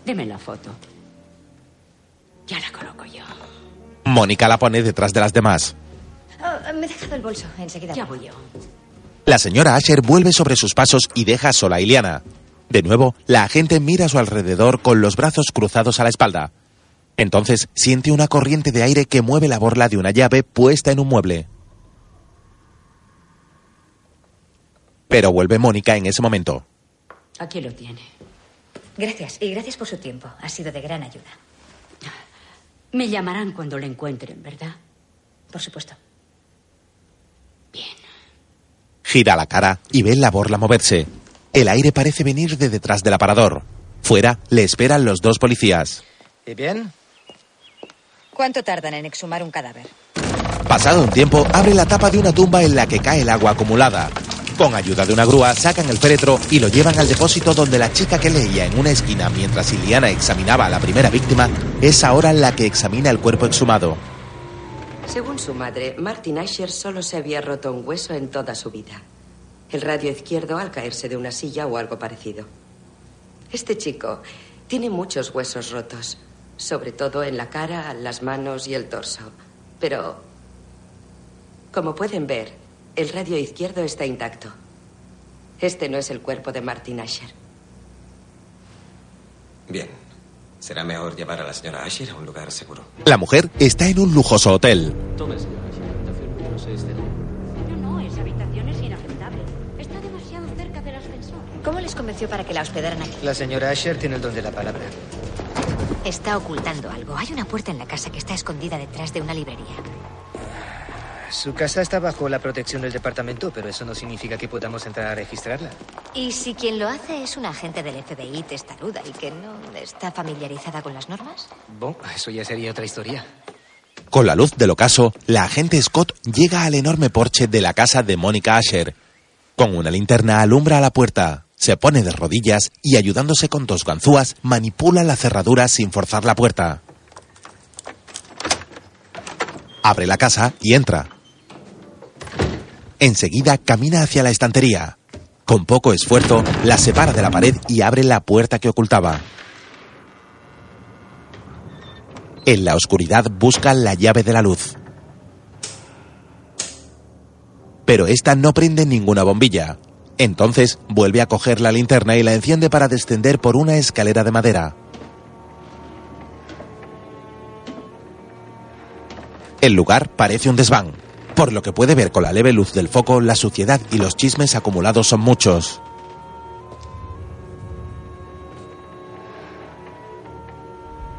Deme la foto. Ya la coloco yo. Mónica la pone detrás de las demás. Oh, me he dejado el bolso. Enseguida. Ya voy yo. La señora Asher vuelve sobre sus pasos y deja sola a Iliana. De nuevo, la agente mira a su alrededor con los brazos cruzados a la espalda. Entonces siente una corriente de aire que mueve la borla de una llave puesta en un mueble. Pero vuelve Mónica en ese momento. Aquí lo tiene. Gracias. Y gracias por su tiempo. Ha sido de gran ayuda. Me llamarán cuando le encuentren, ¿verdad? Por supuesto. Gira la cara y ve la borla moverse. El aire parece venir de detrás del aparador. Fuera le esperan los dos policías. ¿Y bien? ¿Cuánto tardan en exhumar un cadáver? Pasado un tiempo, abre la tapa de una tumba en la que cae el agua acumulada. Con ayuda de una grúa, sacan el féretro y lo llevan al depósito donde la chica que leía en una esquina mientras Iliana examinaba a la primera víctima es ahora la que examina el cuerpo exhumado. Según su madre, Martin Asher solo se había roto un hueso en toda su vida. El radio izquierdo al caerse de una silla o algo parecido. Este chico tiene muchos huesos rotos, sobre todo en la cara, las manos y el torso. Pero, como pueden ver, el radio izquierdo está intacto. Este no es el cuerpo de Martin Asher. Bien. Será mejor llevar a la señora Asher a un lugar seguro. La mujer está en un lujoso hotel. Tome, señora Asher, habitación número 6 de Pero no, esa habitación es inaceptable. Está demasiado cerca del ascensor. ¿Cómo les convenció para que la hospedaran aquí? La señora Asher tiene el don de la palabra. Está ocultando algo. Hay una puerta en la casa que está escondida detrás de una librería. Su casa está bajo la protección del departamento, pero eso no significa que podamos entrar a registrarla. ¿Y si quien lo hace es un agente del FBI testaruda y que no está familiarizada con las normas? Bueno, eso ya sería otra historia. Con la luz del ocaso, la agente Scott llega al enorme porche de la casa de Mónica Asher. Con una linterna alumbra la puerta, se pone de rodillas y ayudándose con dos ganzúas manipula la cerradura sin forzar la puerta. Abre la casa y entra. Enseguida camina hacia la estantería. Con poco esfuerzo, la separa de la pared y abre la puerta que ocultaba. En la oscuridad busca la llave de la luz. Pero esta no prende ninguna bombilla. Entonces vuelve a coger la linterna y la enciende para descender por una escalera de madera. El lugar parece un desván. Por lo que puede ver con la leve luz del foco, la suciedad y los chismes acumulados son muchos.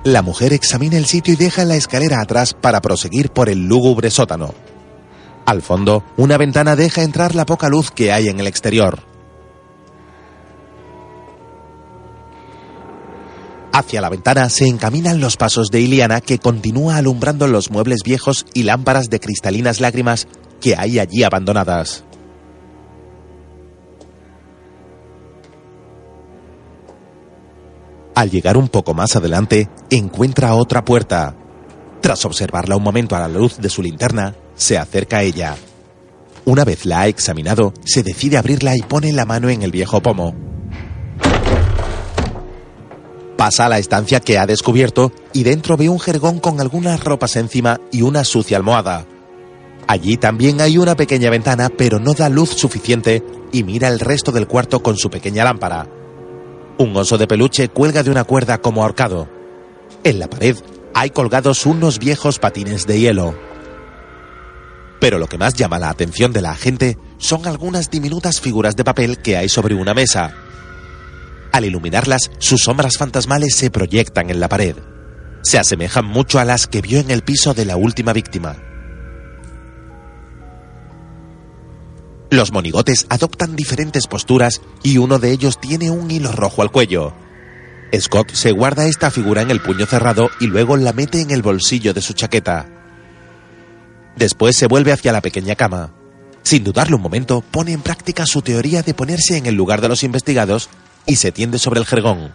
La mujer examina el sitio y deja la escalera atrás para proseguir por el lúgubre sótano. Al fondo, una ventana deja entrar la poca luz que hay en el exterior. Hacia la ventana se encaminan los pasos de Iliana que continúa alumbrando los muebles viejos y lámparas de cristalinas lágrimas que hay allí abandonadas. Al llegar un poco más adelante, encuentra otra puerta. Tras observarla un momento a la luz de su linterna, se acerca a ella. Una vez la ha examinado, se decide abrirla y pone la mano en el viejo pomo. Pasa a la estancia que ha descubierto y dentro ve un jergón con algunas ropas encima y una sucia almohada. Allí también hay una pequeña ventana, pero no da luz suficiente y mira el resto del cuarto con su pequeña lámpara. Un oso de peluche cuelga de una cuerda como ahorcado. En la pared hay colgados unos viejos patines de hielo. Pero lo que más llama la atención de la agente son algunas diminutas figuras de papel que hay sobre una mesa. Al iluminarlas, sus sombras fantasmales se proyectan en la pared. Se asemejan mucho a las que vio en el piso de la última víctima. Los monigotes adoptan diferentes posturas y uno de ellos tiene un hilo rojo al cuello. Scott se guarda esta figura en el puño cerrado y luego la mete en el bolsillo de su chaqueta. Después se vuelve hacia la pequeña cama. Sin dudarlo un momento, pone en práctica su teoría de ponerse en el lugar de los investigados y se tiende sobre el jergón.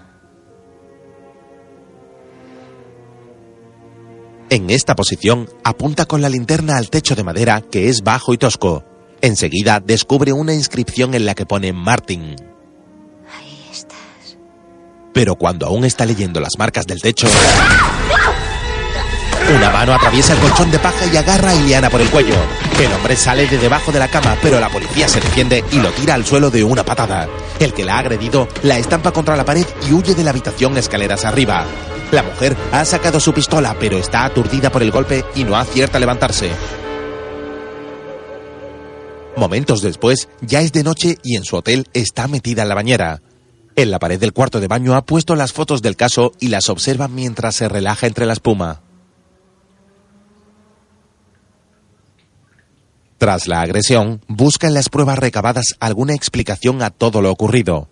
En esta posición, apunta con la linterna al techo de madera que es bajo y tosco. Enseguida descubre una inscripción en la que pone Martin. Ahí estás. Pero cuando aún está leyendo las marcas del techo, una mano atraviesa el colchón de paja y agarra a Iliana por el cuello. El hombre sale de debajo de la cama, pero la policía se defiende y lo tira al suelo de una patada. El que la ha agredido la estampa contra la pared y huye de la habitación escaleras arriba. La mujer ha sacado su pistola, pero está aturdida por el golpe y no acierta a levantarse. Momentos después, ya es de noche y en su hotel está metida en la bañera. En la pared del cuarto de baño ha puesto las fotos del caso y las observa mientras se relaja entre la espuma. Tras la agresión, busca en las pruebas recabadas alguna explicación a todo lo ocurrido.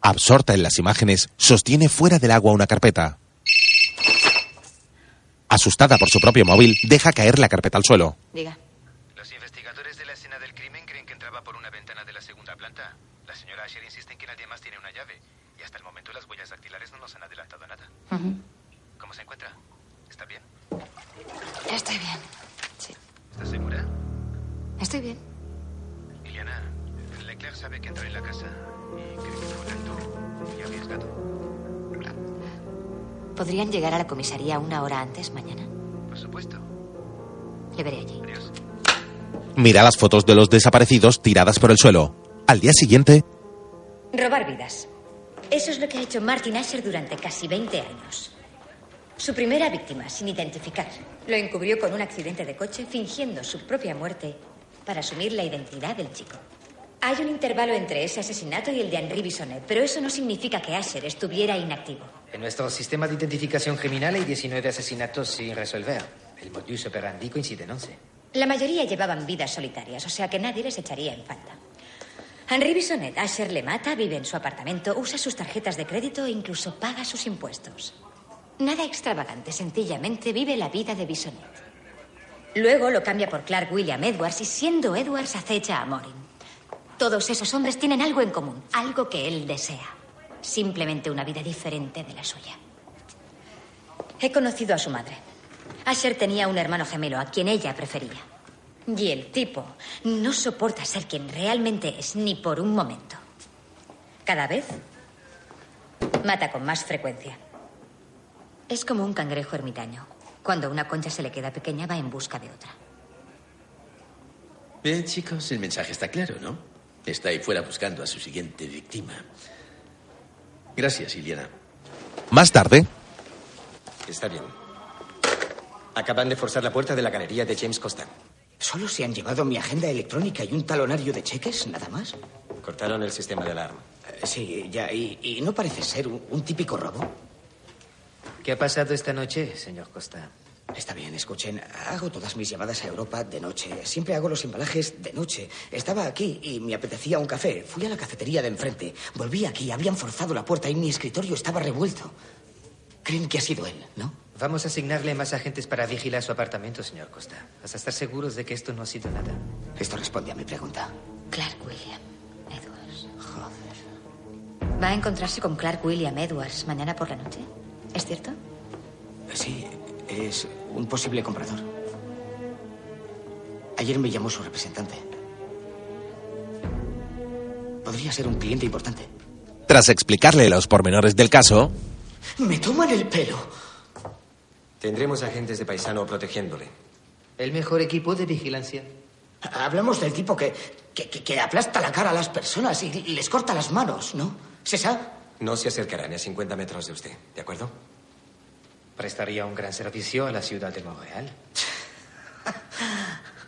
Absorta en las imágenes, sostiene fuera del agua una carpeta. Asustada por su propio móvil, deja caer la carpeta al suelo. Diga. Los investigadores de la escena del crimen creen que entraba por una ventana de la segunda planta. La señora Asher insiste en que nadie más tiene una llave. Y hasta el momento las huellas dactilares no nos han adelantado nada. ¿Cómo se Estoy bien. Iliana, Leclerc sabe que entró en la casa y cree que fue acto muy arriesgado. ¿Podrían llegar a la comisaría una hora antes mañana? Por supuesto. Le veré allí. Mira las fotos de los desaparecidos tiradas por el suelo. Al día siguiente, Robar vidas. Eso es lo que ha hecho Martin Asher durante casi 20 años. Su primera víctima, sin identificar, lo encubrió con un accidente de coche fingiendo su propia muerte para asumir la identidad del chico. Hay un intervalo entre ese asesinato y el de Henri Bisonnet, pero eso no significa que Asher estuviera inactivo. En nuestro sistema de identificación criminal hay 19 asesinatos sin resolver. El modus operandi coincide en 11. La mayoría llevaban vidas solitarias, o sea que nadie les echaría en falta. Henry Bisonet, Asher le mata, vive en su apartamento, usa sus tarjetas de crédito e incluso paga sus impuestos. Nada extravagante, sencillamente vive la vida de Bisonet. Luego lo cambia por Clark William Edwards y siendo Edwards acecha a Morin. Todos esos hombres tienen algo en común, algo que él desea. Simplemente una vida diferente de la suya. He conocido a su madre. Asher tenía un hermano gemelo a quien ella prefería. Y el tipo no soporta ser quien realmente es ni por un momento. Cada vez mata con más frecuencia. Es como un cangrejo ermitaño. Cuando una concha se le queda pequeña va en busca de otra. Bien, chicos, el mensaje está claro, ¿no? Está ahí fuera buscando a su siguiente víctima. Gracias, Iliana. Más tarde, Está bien. Acaban de forzar la puerta de la galería de James Costa. ¿Solo se han llevado mi agenda electrónica y un talonario de cheques, nada más? Cortaron el sistema de alarma. Eh, Sí, ya, y, y no parece ser un, un típico robo. ¿Qué ha pasado esta noche, señor Costa? Está bien, escuchen. Hago todas mis llamadas a Europa de noche. Siempre hago los embalajes de noche. Estaba aquí y me apetecía un café. Fui a la cafetería de enfrente. Volví aquí, habían forzado la puerta y mi escritorio estaba revuelto. Creen que ha sido él, ¿no? Vamos a asignarle más agentes para vigilar su apartamento, señor Costa. Hasta estar seguros de que esto no ha sido nada. Esto responde a mi pregunta. Clark William Edwards. Joder. Va a encontrarse con Clark William Edwards mañana por la noche. ¿Es cierto? Sí, es un posible comprador. Ayer me llamó su representante. Podría ser un cliente importante. tras explicarle los pormenores del caso, Me toman el pelo. Tendremos agentes de paisano protegiéndole. El mejor equipo de vigilancia. Hablamos del tipo que, que, que- aplasta la cara a las personas y les corta las manos, ¿no? ¿César? No se acercará ni a 50 metros de usted, ¿de acuerdo? Prestaría un gran servicio a la ciudad de Montreal.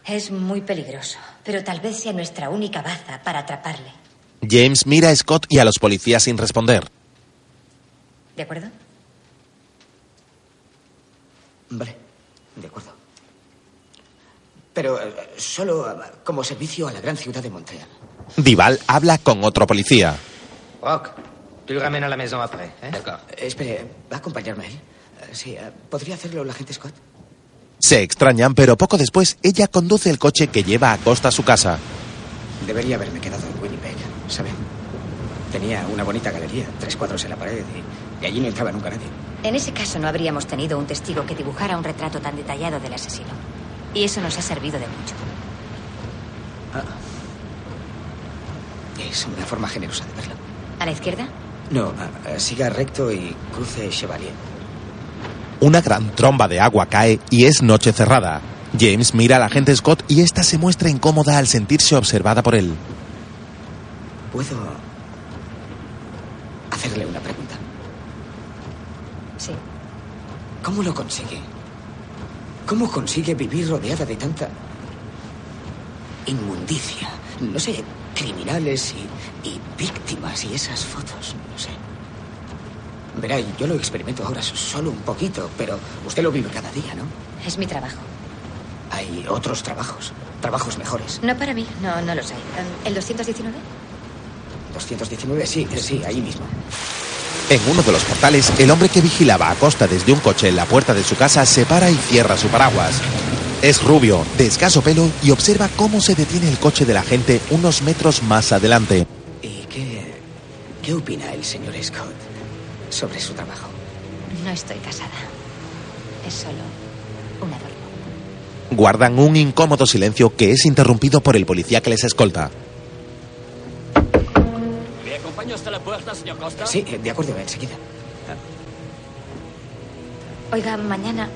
Es muy peligroso, pero tal vez sea nuestra única baza para atraparle. James mira a Scott y a los policías sin responder. ¿De acuerdo? Vale, de acuerdo. Pero eh, solo eh, como servicio a la gran ciudad de Montreal. Dival habla con otro policía. Rock, tu le ramènes à la maison après, ¿eh? D'accord. Espere, ¿va a acompañarme él? Eh, Sí, eh, ¿podría hacerlo la agente Scott? Se extrañan, pero poco después ella conduce el coche que lleva a Costa a su casa. Debería haberme quedado en Winnipeg, ¿sabe? Tenía una bonita galería, tres cuadros en la pared y, y allí no entraba nunca nadie. En ese caso no habríamos tenido un testigo que dibujara un retrato tan detallado del asesino. Y eso nos ha servido de mucho. Es una forma generosa de verlo. ¿A la izquierda? No, siga recto y cruce Chevalier. Una gran tromba de agua cae y es noche cerrada. James mira al agente Scott y esta se muestra incómoda al sentirse observada por él. ¿Puedo hacerle una pregunta? Sí. ¿Cómo lo consigue? ¿Cómo consigue vivir rodeada de tanta inmundicia? No sé, criminales y, y víctimas y esas fotos, no sé. Verá, yo lo experimento ahora solo un poquito, pero usted lo vive cada día, ¿no? Es mi trabajo. Hay otros trabajos, trabajos mejores. No para mí, no, no los hay. Um, ¿El 219? 219, sí, eh, sí, ahí mismo. En uno de los portales, el hombre que vigilaba a Costa desde un coche en la puerta de su casa se para y cierra su paraguas. Es rubio, de escaso pelo y observa cómo se detiene el coche de la gente unos metros más adelante. ¿Y qué, qué opina el señor Scott sobre su trabajo? No estoy casada. Es solo un adorno. Guardan un incómodo silencio que es interrumpido por el policía que les escolta. ¿Me acompaña hasta la puerta, señor Costa? Sí, eh, de acuerdo, enseguida. Oiga, mañana.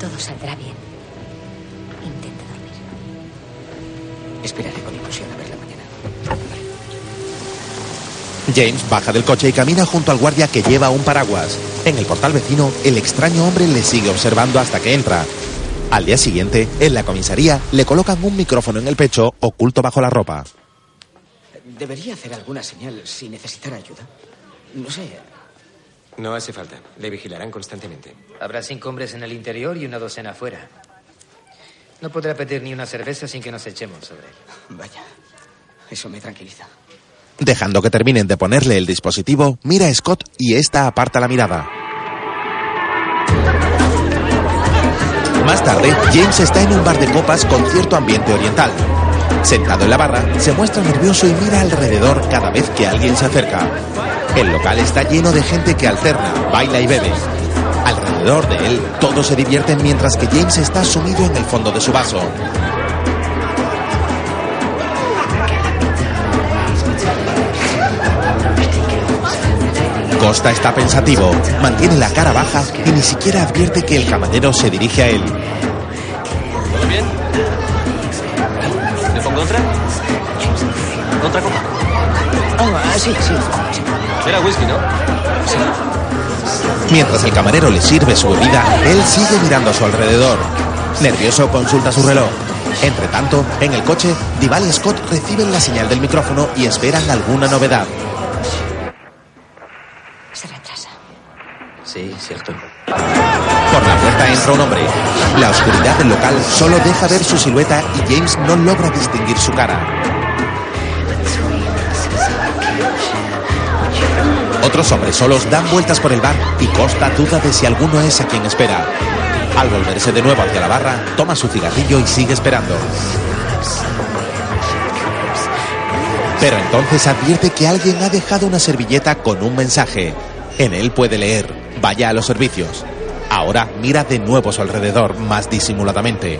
Todo saldrá bien. Intenta dormir. Esperaré con ilusión a verla mañana. James baja del coche y camina junto al guardia que lleva un paraguas. En el portal vecino, el extraño hombre le sigue observando hasta que entra. Al día siguiente, en la comisaría, le colocan un micrófono en el pecho, oculto bajo la ropa. ¿Debería hacer alguna señal si necesitara ayuda? No sé. No hace falta. Le vigilarán constantemente. Habrá cinco hombres en el interior y una docena afuera. No podrá pedir ni una cerveza sin que nos echemos sobre él. Vaya, eso me tranquiliza. Dejando que terminen de ponerle el dispositivo, mira a Scott y esta aparta la mirada. Más tarde, James está en un bar de copas con cierto ambiente oriental. Sentado en la barra, se muestra nervioso y mira alrededor cada vez que alguien se acerca. El local está lleno de gente que alterna, baila y bebe. Alrededor de él, todos se divierten mientras que James está sumido en el fondo de su vaso. Costa está pensativo, mantiene la cara baja y ni siquiera advierte que el camarero se dirige a él. ¿Todo bien? ¿Le pongo otra? ¿Otra copa? Ah, sí, sí. Era whisky, ¿no? Mientras el camarero le sirve su bebida, él sigue mirando a su alrededor. Nervioso consulta su reloj. Entre tanto, en el coche, Dival y Scott reciben la señal del micrófono y esperan alguna novedad. Se retrasa. Sí, cierto. Por la puerta entra un hombre. La oscuridad del local solo deja ver su silueta y James no logra distinguir su cara. Otros hombres solos dan vueltas por el bar y Costa duda de si alguno es a quien espera. Al volverse de nuevo hacia la barra, toma su cigarrillo y sigue esperando. Pero entonces advierte que alguien ha dejado una servilleta con un mensaje. En él puede leer, vaya a los servicios. Ahora mira de nuevo su alrededor, más disimuladamente.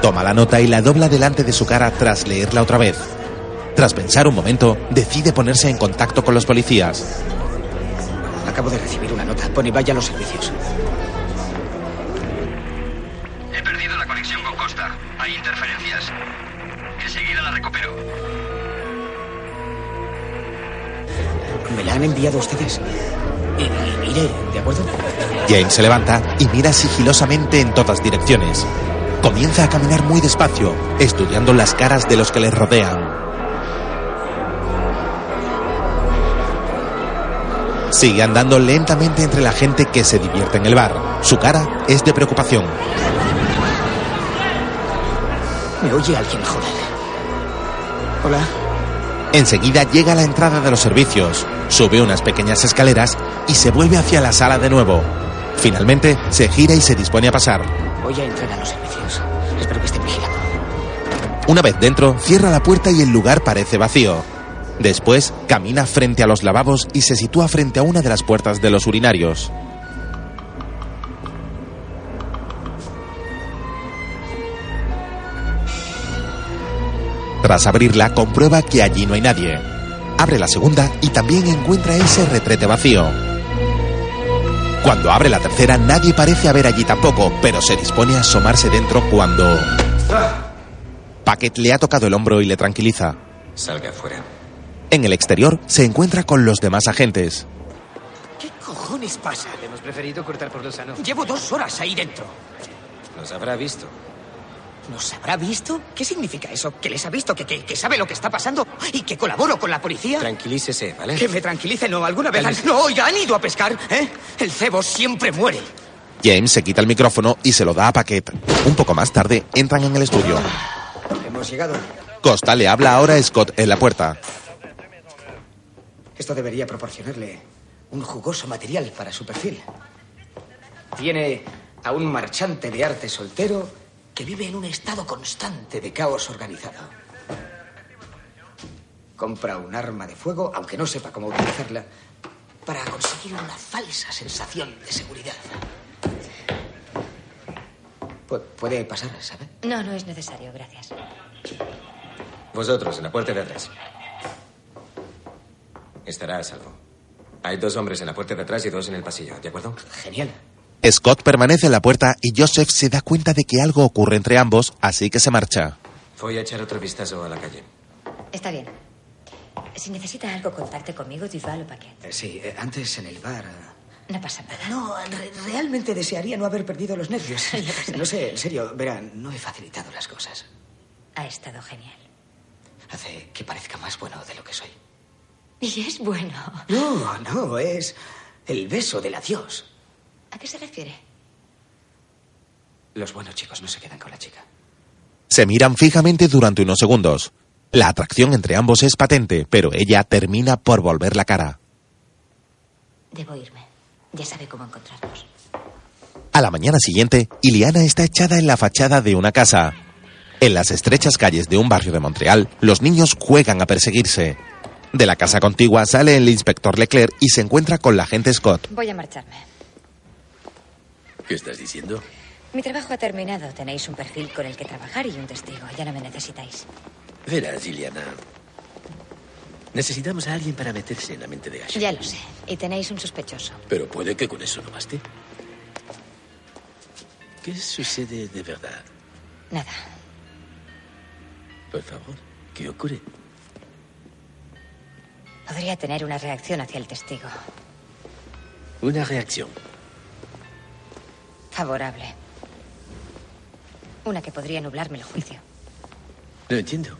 Toma la nota y la dobla delante de su cara tras leerla otra vez. Tras pensar un momento, decide ponerse en contacto con los policías. Acabo de recibir una nota. Pone vaya a los servicios. He perdido la conexión con Costa. Hay interferencias. Enseguida la recupero. ¿Me la han enviado ustedes? I- Iré, ¿de acuerdo? James se levanta y mira sigilosamente en todas direcciones. Comienza a caminar muy despacio, estudiando las caras de los que le rodean. Sigue andando lentamente entre la gente que se divierte en el bar. Su cara es de preocupación. Me oye alguien, joder. Hola. Enseguida llega a la entrada de los servicios, sube unas pequeñas escaleras y se vuelve hacia la sala de nuevo. Finalmente se gira y se dispone a pasar. Voy a entrar a los servicios. Espero que estén vigilando. Una vez dentro, cierra la puerta y el lugar parece vacío. Después, camina frente a los lavabos y se sitúa frente a una de las puertas de los urinarios. Tras abrirla, comprueba que allí no hay nadie. Abre la segunda y también encuentra ese retrete vacío. Cuando abre la tercera, nadie parece haber allí tampoco, pero se dispone a asomarse dentro cuando... Paquet le ha tocado el hombro y le tranquiliza. Salga afuera. En el exterior se encuentra con los demás agentes. ¿Qué cojones pasa? Hemos preferido cortar por lo sano. Llevo dos horas ahí dentro. Nos habrá visto. ¿Nos habrá visto? ¿Qué significa eso? ¿Que les ha visto? ¿Que, que, que sabe lo que está pasando? ¿Y que colaboro con la policía? Tranquilícese, ¿vale? Que me tranquilice, no. ¿Alguna vez han... No, oiga, han ido a pescar, ¿eh? El cebo siempre muere. James se quita el micrófono y se lo da a Paquet. Un poco más tarde entran en el estudio. Hemos llegado. Costa le habla ahora a Scott en la puerta. Esto debería proporcionarle un jugoso material para su perfil. Tiene a un marchante de arte soltero que vive en un estado constante de caos organizado. Compra un arma de fuego, aunque no sepa cómo utilizarla, para conseguir una falsa sensación de seguridad. Pu- puede pasar, ¿sabe? No, no es necesario, gracias. Vosotros, en la puerta de atrás. Estará a salvo. Hay dos hombres en la puerta de atrás y dos en el pasillo, ¿de acuerdo? Genial. Scott permanece en la puerta y Joseph se da cuenta de que algo ocurre entre ambos, así que se marcha. Voy a echar otro vistazo a la calle. Está bien. Si necesita algo, contacte conmigo, Duval o Paquet. Eh, Sí, eh, antes en el bar. eh, No pasa nada. No, re- realmente desearía no haber perdido los nervios. No sé, en serio, verán, no he facilitado las cosas. Ha estado genial. Hace que parezca más bueno de lo que soy. Y es bueno. No, no, es el beso del adiós. ¿A qué se refiere? Los buenos chicos no se quedan con la chica. Se miran fijamente durante unos segundos. La atracción entre ambos es patente, pero ella termina por volver la cara. Debo irme. Ya sabe cómo encontrarnos. A la mañana siguiente, Iliana está echada en la fachada de una casa. En las estrechas calles de un barrio de Montreal, los niños juegan a perseguirse. De la casa contigua sale el inspector Leclerc y se encuentra con la agente Scott. Voy a marcharme. ¿Qué estás diciendo? Mi trabajo ha terminado. Tenéis un perfil con el que trabajar y un testigo. Ya no me necesitáis. Verás, Iliana. Necesitamos a alguien para meterse en la mente de Ashley. Ya lo sé. Y tenéis un sospechoso. Pero puede que con eso no baste. ¿Qué sucede de verdad? Nada. Por favor, ¿qué ocurre? Podría tener una reacción hacia el testigo. Una reacción. Favorable. Una que podría nublarme el juicio. Lo entiendo.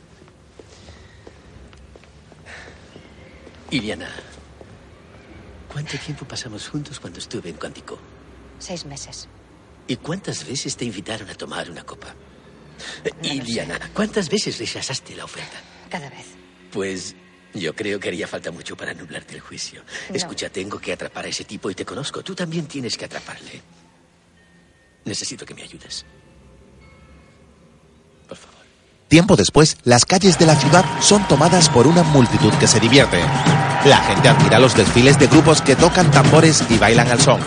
Iliana, ¿cuánto tiempo pasamos juntos cuando estuve en Cuántico? Seis meses. ¿Y cuántas veces te invitaron a tomar una copa? Iliana, ¿cuántas veces rechazaste la oferta? Cada vez. Pues yo creo que haría falta mucho para nublarte el juicio. No. Escucha, tengo que atrapar a ese tipo y te conozco. Tú también tienes que atraparle. Necesito que me ayudes. Tiempo después, las calles de la ciudad son tomadas por una multitud que se divierte. La gente admira los desfiles de grupos que tocan tambores y bailan al son.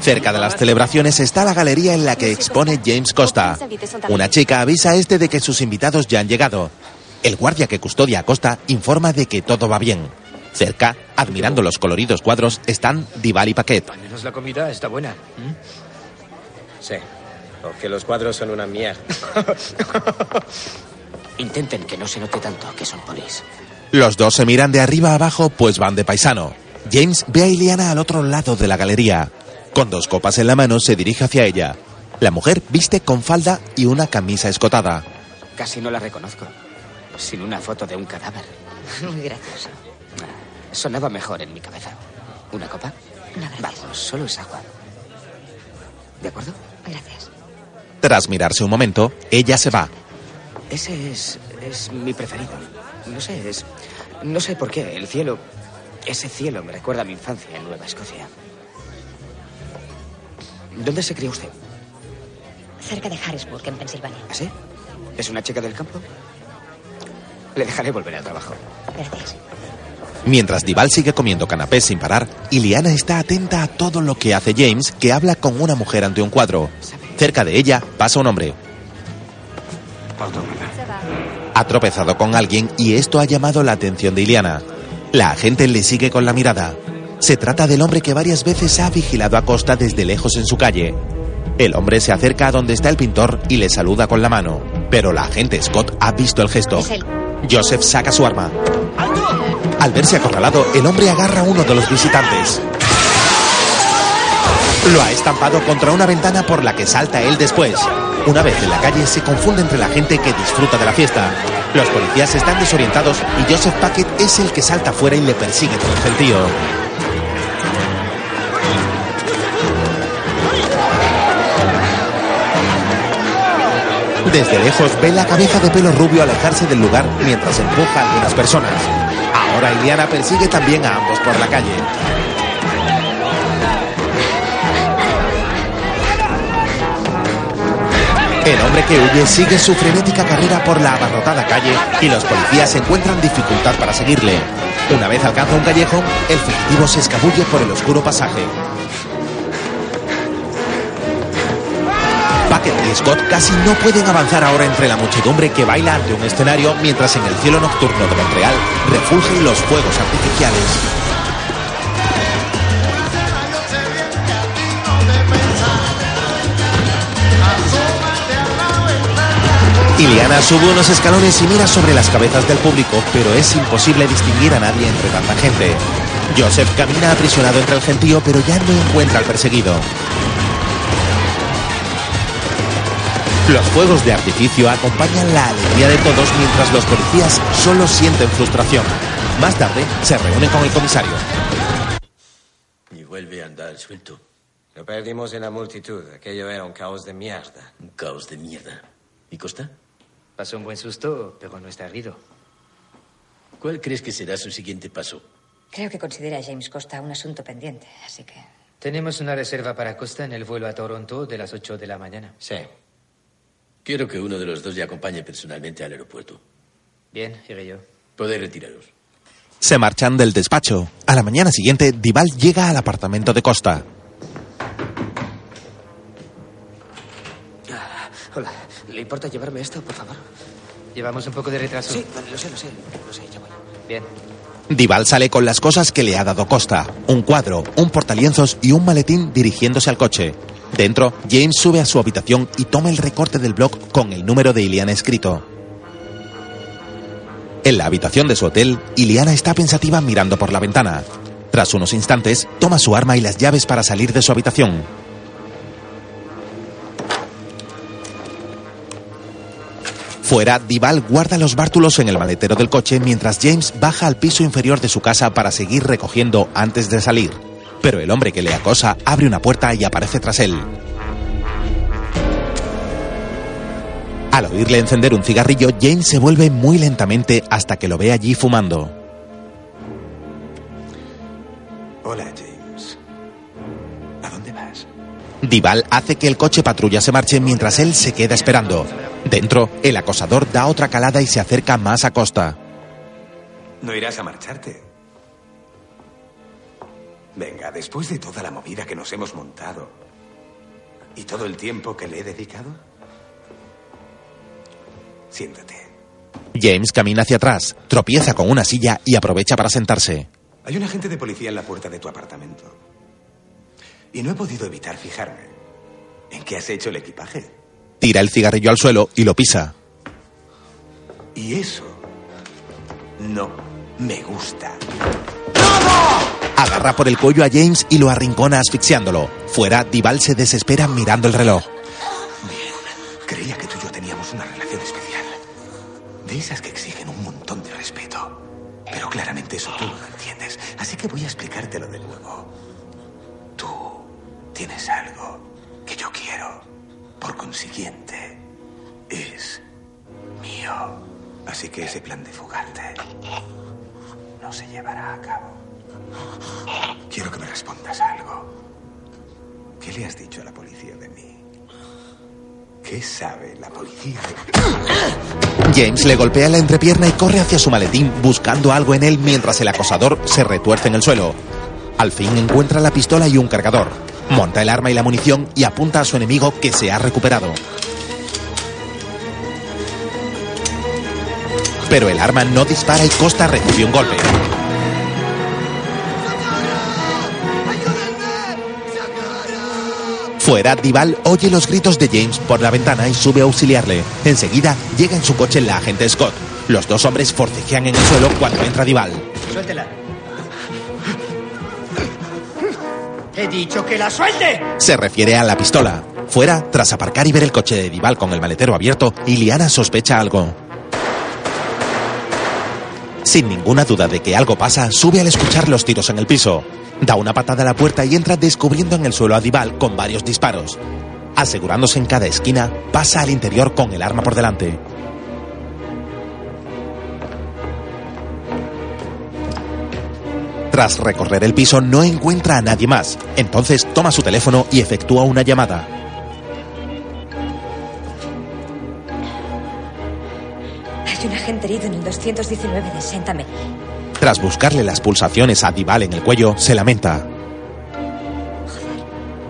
Cerca de las celebraciones está la galería en la que expone James Costa. Una chica avisa a este de que sus invitados ya han llegado. El guardia que custodia a Costa informa de que todo va bien. Cerca, admirando los coloridos cuadros, están Dival y Paquet. Menos la comida está buena. Sí. Porque los cuadros son una mierda. Intenten que no se note tanto que son polis. Los dos se miran de arriba a abajo, pues van de paisano. James ve a Iliana al otro lado de la galería. Con dos copas en la mano se dirige hacia ella. La mujer viste con falda y una camisa escotada. Casi no la reconozco. Sin una foto de un cadáver. Muy gracioso. Sonaba mejor en mi cabeza. ¿Una copa? No, gracias. Vamos, solo es agua. ¿De acuerdo? Gracias. Tras mirarse un momento, ella se va. Ese es, es mi preferido. No sé, es. No sé por qué. El cielo. Ese cielo me recuerda a mi infancia en Nueva Escocia. ¿Dónde se crió usted? Cerca de Harrisburg, en Pensilvania. ¿Ah, sí? ¿Es una chica del campo? Le dejaré volver al trabajo. Gracias. Mientras Dival sigue comiendo canapés sin parar, Iliana está atenta a todo lo que hace James, que habla con una mujer ante un cuadro. Cerca de ella pasa un hombre. Ha tropezado con alguien y esto ha llamado la atención de Iliana. La agente le sigue con la mirada. Se trata del hombre que varias veces ha vigilado a Costa desde lejos en su calle. El hombre se acerca a donde está el pintor y le saluda con la mano. Pero la agente Scott ha visto el gesto. Es él. Joseph saca su arma. Al verse acorralado, el hombre agarra a uno de los visitantes. Lo ha estampado contra una ventana por la que salta él después. Una vez en la calle se confunde entre la gente que disfruta de la fiesta. Los policías están desorientados y Joseph Packet es el que salta fuera y le persigue tras el gentío. Desde lejos ve la cabeza de pelo rubio alejarse del lugar mientras empuja a algunas personas. Ahora Iliana persigue también a ambos por la calle. El hombre que huye sigue su frenética carrera por la abarrotada calle y los policías encuentran dificultad para seguirle. Una vez alcanza un callejón, el fugitivo se escabulle por el oscuro pasaje. Y Scott casi no pueden avanzar ahora entre la muchedumbre que baila ante un escenario mientras en el cielo nocturno de Montreal refulgen los fuegos artificiales. Iliana sube unos escalones y mira sobre las cabezas del público, pero es imposible distinguir a nadie entre tanta gente. Joseph camina aprisionado entre el gentío, pero ya no encuentra al perseguido. Los fuegos de artificio acompañan la alegría de todos mientras los policías solo sienten frustración. Más tarde, se reúnen con el comisario. Y vuelve a andar suelto. Lo perdimos en la multitud. Aquello era un caos de mierda. Un caos de mierda. ¿Y Costa? Pasó un buen susto, pero no está herido. ¿Cuál crees que será su siguiente paso? Creo que considera a James Costa un asunto pendiente, así que... Tenemos una reserva para Costa en el vuelo a Toronto de las 8 de la mañana. Sí. Quiero que uno de los dos le acompañe personalmente al aeropuerto. Bien, iré yo. Podéis retiraros. Se marchan del despacho. A la mañana siguiente, Dival llega al apartamento de Costa. Ah, hola. ¿Le importa llevarme esto, por favor? Llevamos un poco de retraso. Sí, lo sé, lo sé. Lo sé, ya voy. Bien. Dival sale con las cosas que le ha dado Costa. Un cuadro, un portalienzos y un maletín dirigiéndose al coche. Dentro, James sube a su habitación y toma el recorte del blog con el número de Iliana escrito. En la habitación de su hotel, Iliana está pensativa mirando por la ventana. Tras unos instantes, toma su arma y las llaves para salir de su habitación. Fuera, Dival guarda los bártulos en el maletero del coche mientras James baja al piso inferior de su casa para seguir recogiendo antes de salir. Pero el hombre que le acosa abre una puerta y aparece tras él. Al oírle encender un cigarrillo, James se vuelve muy lentamente hasta que lo ve allí fumando. Hola, James. ¿A dónde vas? Dival hace que el coche patrulla se marche mientras él se queda esperando. Dentro, el acosador da otra calada y se acerca más a Costa. No irás a marcharte. Venga, después de toda la movida que nos hemos montado y todo el tiempo que le he dedicado, siéntate. James camina hacia atrás, tropieza con una silla y aprovecha para sentarse. Hay un agente de policía en la puerta de tu apartamento. Y no he podido evitar fijarme en qué has hecho el equipaje. Tira el cigarrillo al suelo y lo pisa. Y eso no me gusta. Agarra por el cuello a James y lo arrincona asfixiándolo. Fuera, Dival se desespera mirando el reloj. Creía que tú y yo teníamos una relación especial. De esas que le has dicho a la policía de mí? ¿Qué sabe la policía James le golpea la entrepierna y corre hacia su maletín buscando algo en él mientras el acosador se retuerce en el suelo. Al fin encuentra la pistola y un cargador. Monta el arma y la munición y apunta a su enemigo que se ha recuperado. Pero el arma no dispara y Costa recibe un golpe. Fuera, Dival oye los gritos de James por la ventana y sube a auxiliarle. Enseguida llega en su coche la agente Scott. Los dos hombres forcejean en el suelo cuando entra Dival. Suéltela. He dicho que la suelte. Se refiere a la pistola. Fuera, tras aparcar y ver el coche de Dival con el maletero abierto, Iliana sospecha algo. Sin ninguna duda de que algo pasa, sube al escuchar los tiros en el piso. Da una patada a la puerta y entra descubriendo en el suelo a Dival con varios disparos. Asegurándose en cada esquina, pasa al interior con el arma por delante. Tras recorrer el piso no encuentra a nadie más. Entonces toma su teléfono y efectúa una llamada. Hay un agente herido en el 219 de Saint Amélie. Tras buscarle las pulsaciones a Dival en el cuello, se lamenta.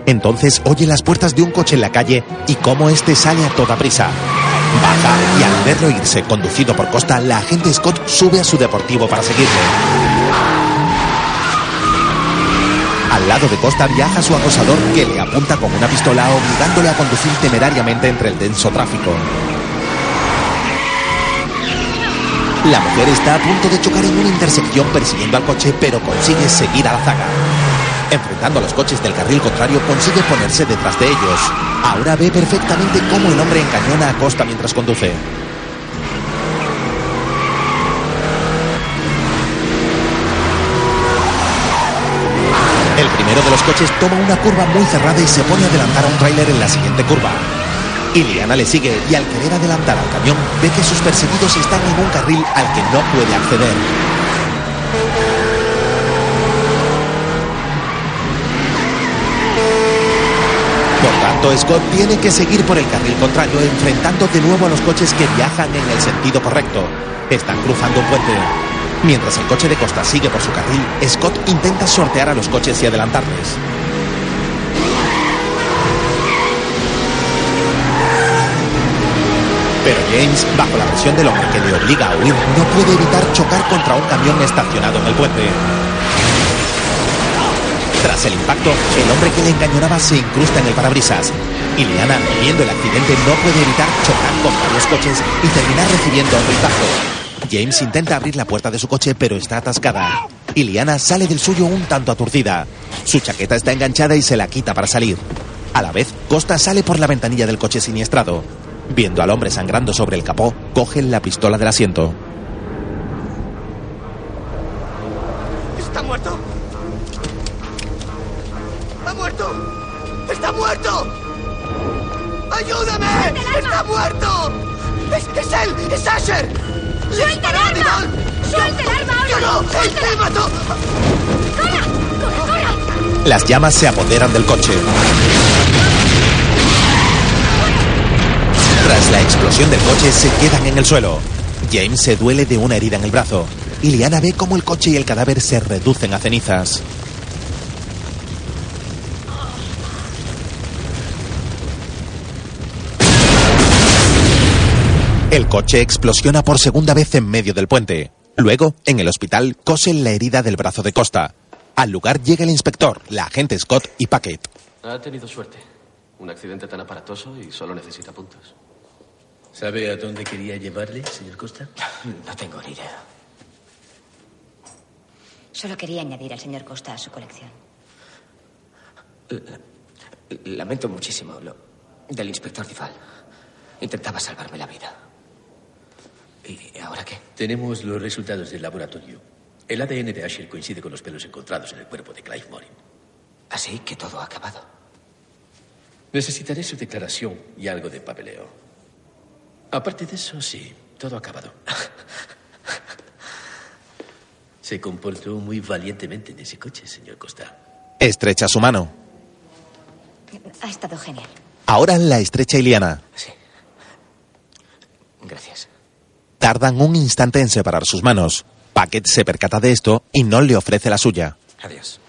Entonces oye las puertas de un coche en la calle y cómo este sale a toda prisa. Baja y al verlo irse conducido por Costa, la agente Scott sube a su deportivo para seguirle. Al lado de Costa viaja su acosador que le apunta con una pistola obligándole a conducir temerariamente entre el denso tráfico. La mujer está a punto de chocar en una intersección persiguiendo al coche, pero consigue seguir a la zaga. Enfrentando a los coches del carril contrario, consigue ponerse detrás de ellos. Ahora ve perfectamente cómo el hombre encañona a Costa mientras conduce. El primero de los coches toma una curva muy cerrada y se pone a adelantar a un tráiler en la siguiente curva. Iliana le sigue y al querer adelantar al camión ve que sus perseguidos están en un carril al que no puede acceder. Por tanto, Scott tiene que seguir por el carril contrario, enfrentando de nuevo a los coches que viajan en el sentido correcto. Están cruzando un puente. Mientras el coche de Costa sigue por su carril, Scott intenta sortear a los coches y adelantarles. Pero James, bajo la presión del hombre que le obliga a huir, no puede evitar chocar contra un camión estacionado en el puente. Tras el impacto, el hombre que le engañonaba se incrusta en el parabrisas. Iliana, viendo el accidente, no puede evitar chocar con varios coches y terminar recibiendo un rizazo. James intenta abrir la puerta de su coche, pero está atascada. Iliana sale del suyo un tanto aturdida. Su chaqueta está enganchada y se la quita para salir. A la vez, Costa sale por la ventanilla del coche siniestrado. Viendo al hombre sangrando sobre el capó, coge la pistola del asiento. ¿Está muerto? ¡Ha muerto! ¡Está muerto! ¡Ayúdame! ¡Está muerto! ¡Es él! ¡Es Asher! ¡Le ¡Suelta el arma! ¡Suelta el arma ahora! ¡Yo no! ¡Él me mató! ¡Corra! ¡Corra, corra! Las llamas se apoderan del coche. Tras la explosión del coche, se quedan en el suelo. James se duele de una herida en el brazo. Y Liana ve cómo el coche y el cadáver se reducen a cenizas. El coche explosiona por segunda vez en medio del puente. Luego, en el hospital, cosen la herida del brazo de Costa. Al lugar llega el inspector, la agente Scott y Paquet. Ha tenido suerte. Un accidente tan aparatoso y solo necesita puntos. ¿Sabe a dónde quería llevarle, señor Costa? No tengo ni idea. Solo quería añadir al señor Costa a su colección. Lamento muchísimo lo del inspector Difal. Intentaba salvarme la vida. ¿Y ahora qué? Tenemos los resultados del laboratorio. El ADN de Asher coincide con los pelos encontrados en el cuerpo de Clive Morin. Así que todo ha acabado. Necesitaré su declaración y algo de papeleo. Aparte de eso, sí, todo ha acabado. Se comportó muy valientemente en ese coche, señor Costa. Estrecha su mano. Ha estado genial. Ahora la estrecha Iliana. Gracias. Tardan un instante en separar sus manos. Paquet se percata de esto y no le ofrece la suya. Adiós.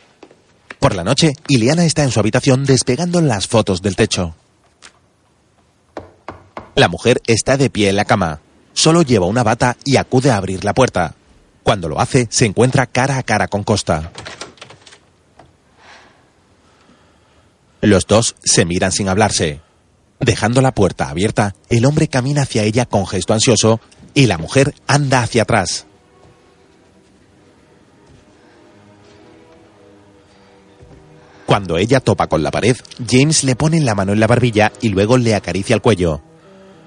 Por la noche, Iliana está en su habitación despegando las fotos del techo. La mujer está de pie en la cama. Solo lleva una bata y acude a abrir la puerta. Cuando lo hace, se encuentra cara a cara con Costa. Los dos se miran sin hablarse. Dejando la puerta abierta, el hombre camina hacia ella con gesto ansioso y la mujer anda hacia atrás. Cuando ella topa con la pared, James le pone la mano en la barbilla y luego le acaricia el cuello.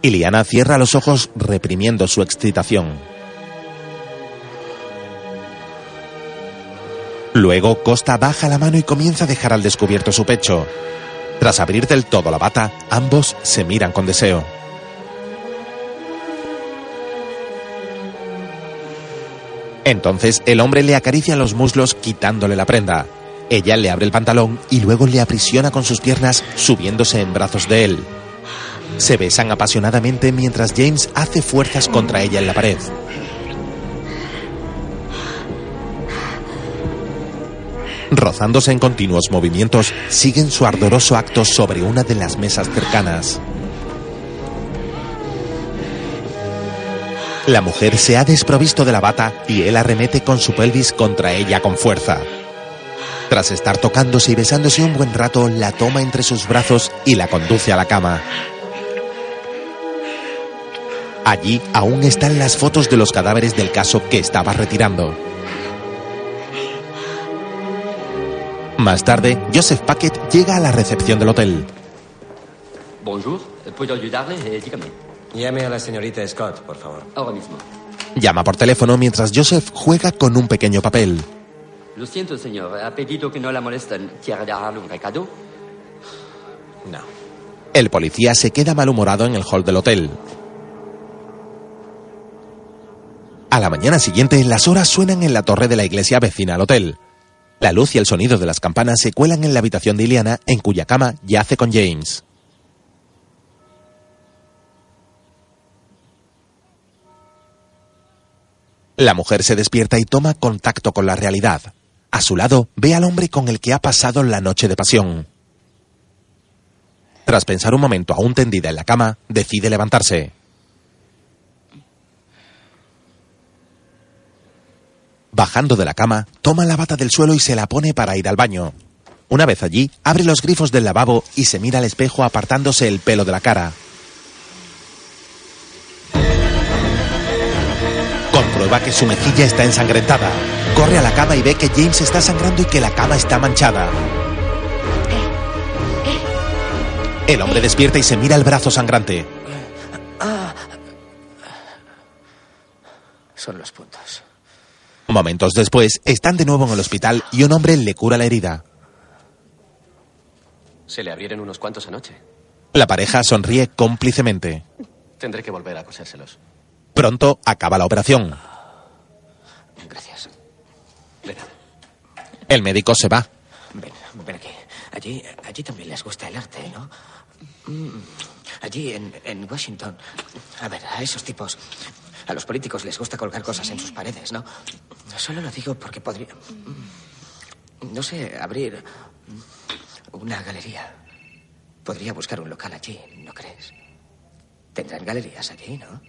Iliana cierra los ojos reprimiendo su excitación. Luego Costa baja la mano y comienza a dejar al descubierto su pecho. Tras abrir del todo la bata, ambos se miran con deseo. Entonces el hombre le acaricia los muslos quitándole la prenda. Ella le abre el pantalón y luego le aprisiona con sus piernas subiéndose en brazos de él. Se besan apasionadamente mientras James hace fuerzas contra ella en la pared. Rozándose en continuos movimientos, siguen su ardoroso acto sobre una de las mesas cercanas. La mujer se ha desprovisto de la bata y él arremete con su pelvis contra ella con fuerza. Tras estar tocándose y besándose un buen rato, la toma entre sus brazos y la conduce a la cama. Allí aún están las fotos de los cadáveres del caso que estaba retirando. Más tarde, Joseph Paquet llega a la recepción del hotel. Bonjour, ¿puedo ayudarle? Eh, dígame. Llame a la señorita Scott, por favor. Ahora mismo. Llama por teléfono mientras Joseph juega con un pequeño papel. Lo siento, señor. Ha pedido que no la molesten. ¿Quiere darle un recado? No. El policía se queda malhumorado en el hall del hotel. A la mañana siguiente, las horas suenan en la torre de la iglesia vecina al hotel. La luz y el sonido de las campanas se cuelan en la habitación de Iliana, en cuya cama yace con James. La mujer se despierta y toma contacto con la realidad. A su lado ve al hombre con el que ha pasado la noche de pasión. Tras pensar un momento aún tendida en la cama, decide levantarse. Bajando de la cama, toma la bata del suelo y se la pone para ir al baño. Una vez allí, abre los grifos del lavabo y se mira al espejo apartándose el pelo de la cara. Comprueba que su mejilla está ensangrentada. Corre a la cama y ve que James está sangrando y que la cama está manchada. El hombre despierta y se mira el brazo sangrante. Ah. Son los puntos. Momentos después, están de nuevo en el hospital y un hombre le cura la herida. Se le abrieron unos cuantos anoche. La pareja sonríe cómplicemente. Tendré que volver a cosérselos. Pronto acaba la operación. Gracias. El médico se va. Ven, ven aquí. Allí, allí también les gusta el arte, ¿no? Mm, Allí en, en Washington. A ver, a esos tipos. A los políticos les gusta colgar cosas en sus paredes, ¿no? Solo lo digo porque podría. No sé, abrir una galería. Podría buscar un local allí, ¿no crees? Tendrán galerías allí, ¿no?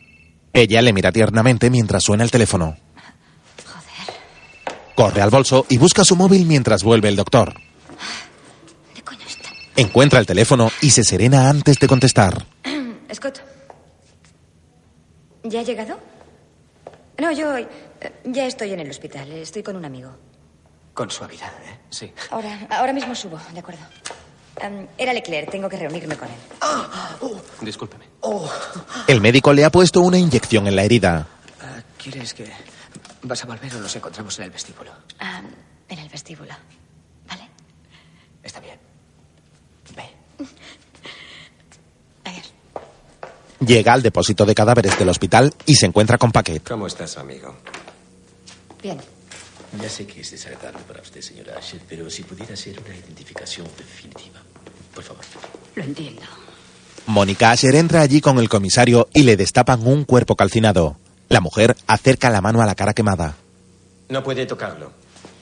Ella le mira tiernamente mientras suena el teléfono. Corre al bolso y busca su móvil mientras vuelve el doctor. Encuentra el teléfono y se serena antes de contestar. Scott. ¿Ya ha llegado? No, yo eh, ya estoy en el hospital. Estoy con un amigo. Con suavidad, ¿eh? Sí. Ahora, ahora mismo subo, de acuerdo. Era Leclerc, tengo que reunirme con él. Discúlpeme. El médico le ha puesto una inyección en la herida. Ah, ¿Quieres que vas a volver o nos encontramos en el vestíbulo? Ah, en el vestíbulo. Está bien. Llega al depósito de cadáveres del hospital y se encuentra con Paquet. ¿Cómo estás, amigo? Bien. Ya sé que es desagradable para usted, señora Asher, pero si pudiera ser una identificación definitiva. Por favor. Lo entiendo. Mónica Asher entra allí con el comisario y le destapan un cuerpo calcinado. La mujer acerca la mano a la cara quemada. No puede tocarlo.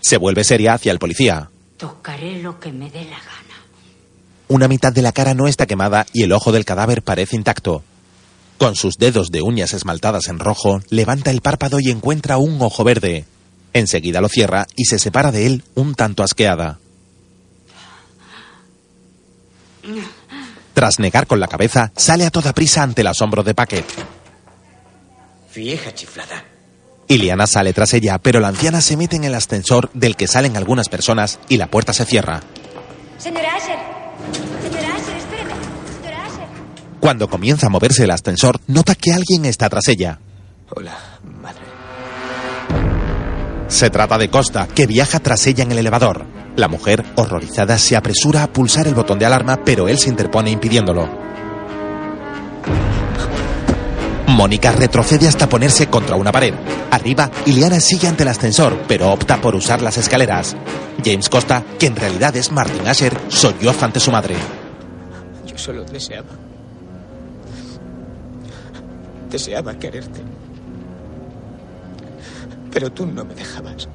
Se vuelve seria hacia el policía. Tocaré lo que me dé la gana. Una mitad de la cara no está quemada y el ojo del cadáver parece intacto. Con sus dedos de uñas esmaltadas en rojo, levanta el párpado y encuentra un ojo verde. Enseguida lo cierra y se separa de él un tanto asqueada. Tras negar con la cabeza, sale a toda prisa ante el asombro de Paquet. Vieja chiflada. Iliana sale tras ella, pero la anciana se mete en el ascensor del que salen algunas personas y la puerta se cierra. Señora Asher. Señora Cuando comienza a moverse el ascensor, nota que alguien está tras ella. Hola, madre. Se trata de Costa, que viaja tras ella en el elevador. La mujer, horrorizada, se apresura a pulsar el botón de alarma, pero él se interpone impidiéndolo. Mónica retrocede hasta ponerse contra una pared. Arriba, Iliana sigue ante el ascensor, pero opta por usar las escaleras. James Costa, que en realidad es Martin Asher, solloza ante su madre. Yo solo deseaba. Deseaba quererte. Pero tú no me dejabas.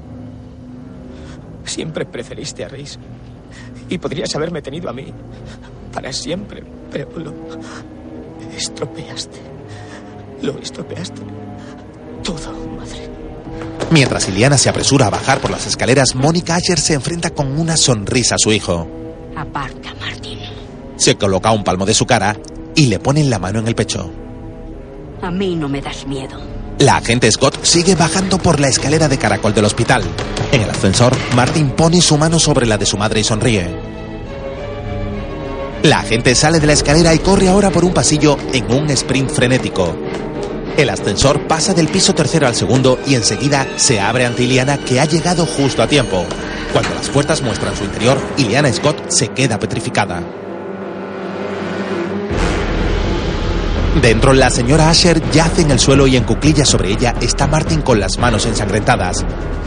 Siempre preferiste a Reis. Y podrías haberme tenido a mí. Para siempre. Pero lo estropeaste. Lo estropeaste. Todo, madre. Mientras Iliana se apresura a bajar por las escaleras, Mónica Asher se enfrenta con una sonrisa a su hijo. Aparta, Martín. Se coloca un palmo de su cara y le pone la mano en el pecho. A mí no me das miedo. La agente Scott sigue bajando por la escalera de caracol del hospital. En el ascensor, Martin pone su mano sobre la de su madre y sonríe. La agente sale de la escalera y corre ahora por un pasillo en un sprint frenético. El ascensor pasa del piso tercero al segundo y enseguida se abre ante Iliana que ha llegado justo a tiempo. Cuando las puertas muestran su interior, Iliana Scott se queda petrificada. Dentro, la señora Asher yace en el suelo y en cuclillas sobre ella está Martin con las manos ensangrentadas.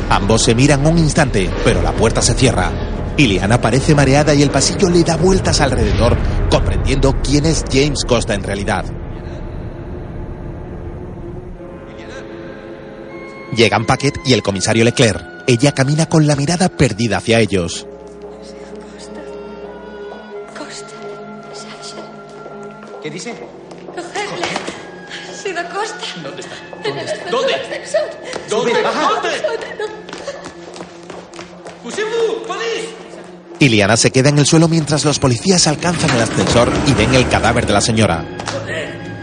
Ambos se miran un instante, pero la puerta se cierra. Iliana parece mareada y el pasillo le da vueltas alrededor, comprendiendo quién es James Costa en realidad. Llegan Paquet y el comisario Leclerc. Ella camina con la mirada perdida hacia ellos. ¿Qué dice? ¿Dónde. ¿Dónde? ¿Dónde? Iliana se queda en el suelo mientras los policías alcanzan el ascensor y ven el cadáver de la señora.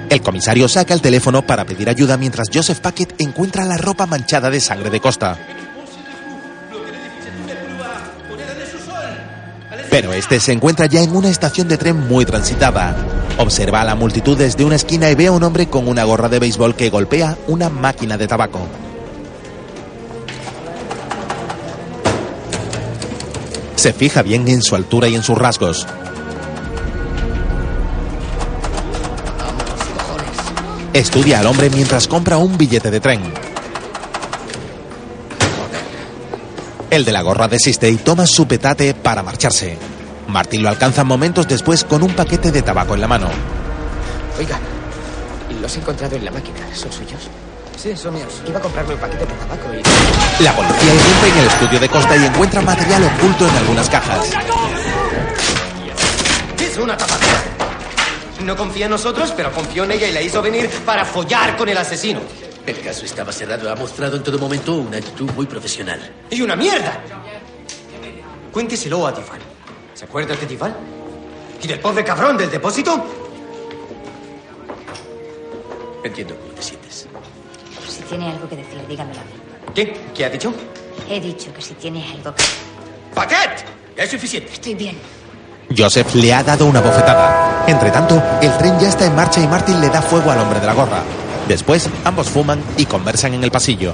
El comisario saca el teléfono para pedir ayuda mientras Joseph Paquet encuentra la ropa manchada de sangre de Costa. Pero este se encuentra ya en una estación de tren muy transitada. Observa a la multitud desde una esquina y ve a un hombre con una gorra de béisbol que golpea una máquina de tabaco. Se fija bien en su altura y en sus rasgos. Estudia al hombre mientras compra un billete de tren. El de la gorra desiste y toma su petate para marcharse. Martín lo alcanza momentos después con un paquete de tabaco en la mano. Oiga, los he encontrado en la máquina. ¿Son suyos? Sí, son míos. Iba a comprarme un paquete de tabaco y... La policía irrumpe en el estudio de Costa y encuentra material oculto en algunas cajas. Es una tapadera. No confía en nosotros, pero confió en ella y la hizo venir para follar con el asesino. El caso estaba cerrado. Ha mostrado en todo momento una actitud muy profesional. ¡Y una mierda! Cuénteselo a Tifal. ¿Se acuerda de Tifal? ¿Y del pobre cabrón del depósito? Entiendo cómo te sientes. Si tiene algo que decir, dígamelo. ¿Qué? ¿Qué ha dicho? He dicho que si tiene algo que... ¡Paquet! Es suficiente. Estoy bien. Joseph le ha dado una bofetada. Entre tanto, el tren ya está en marcha y Martin le da fuego al hombre de la gorra. Después, ambos fuman y conversan en el pasillo.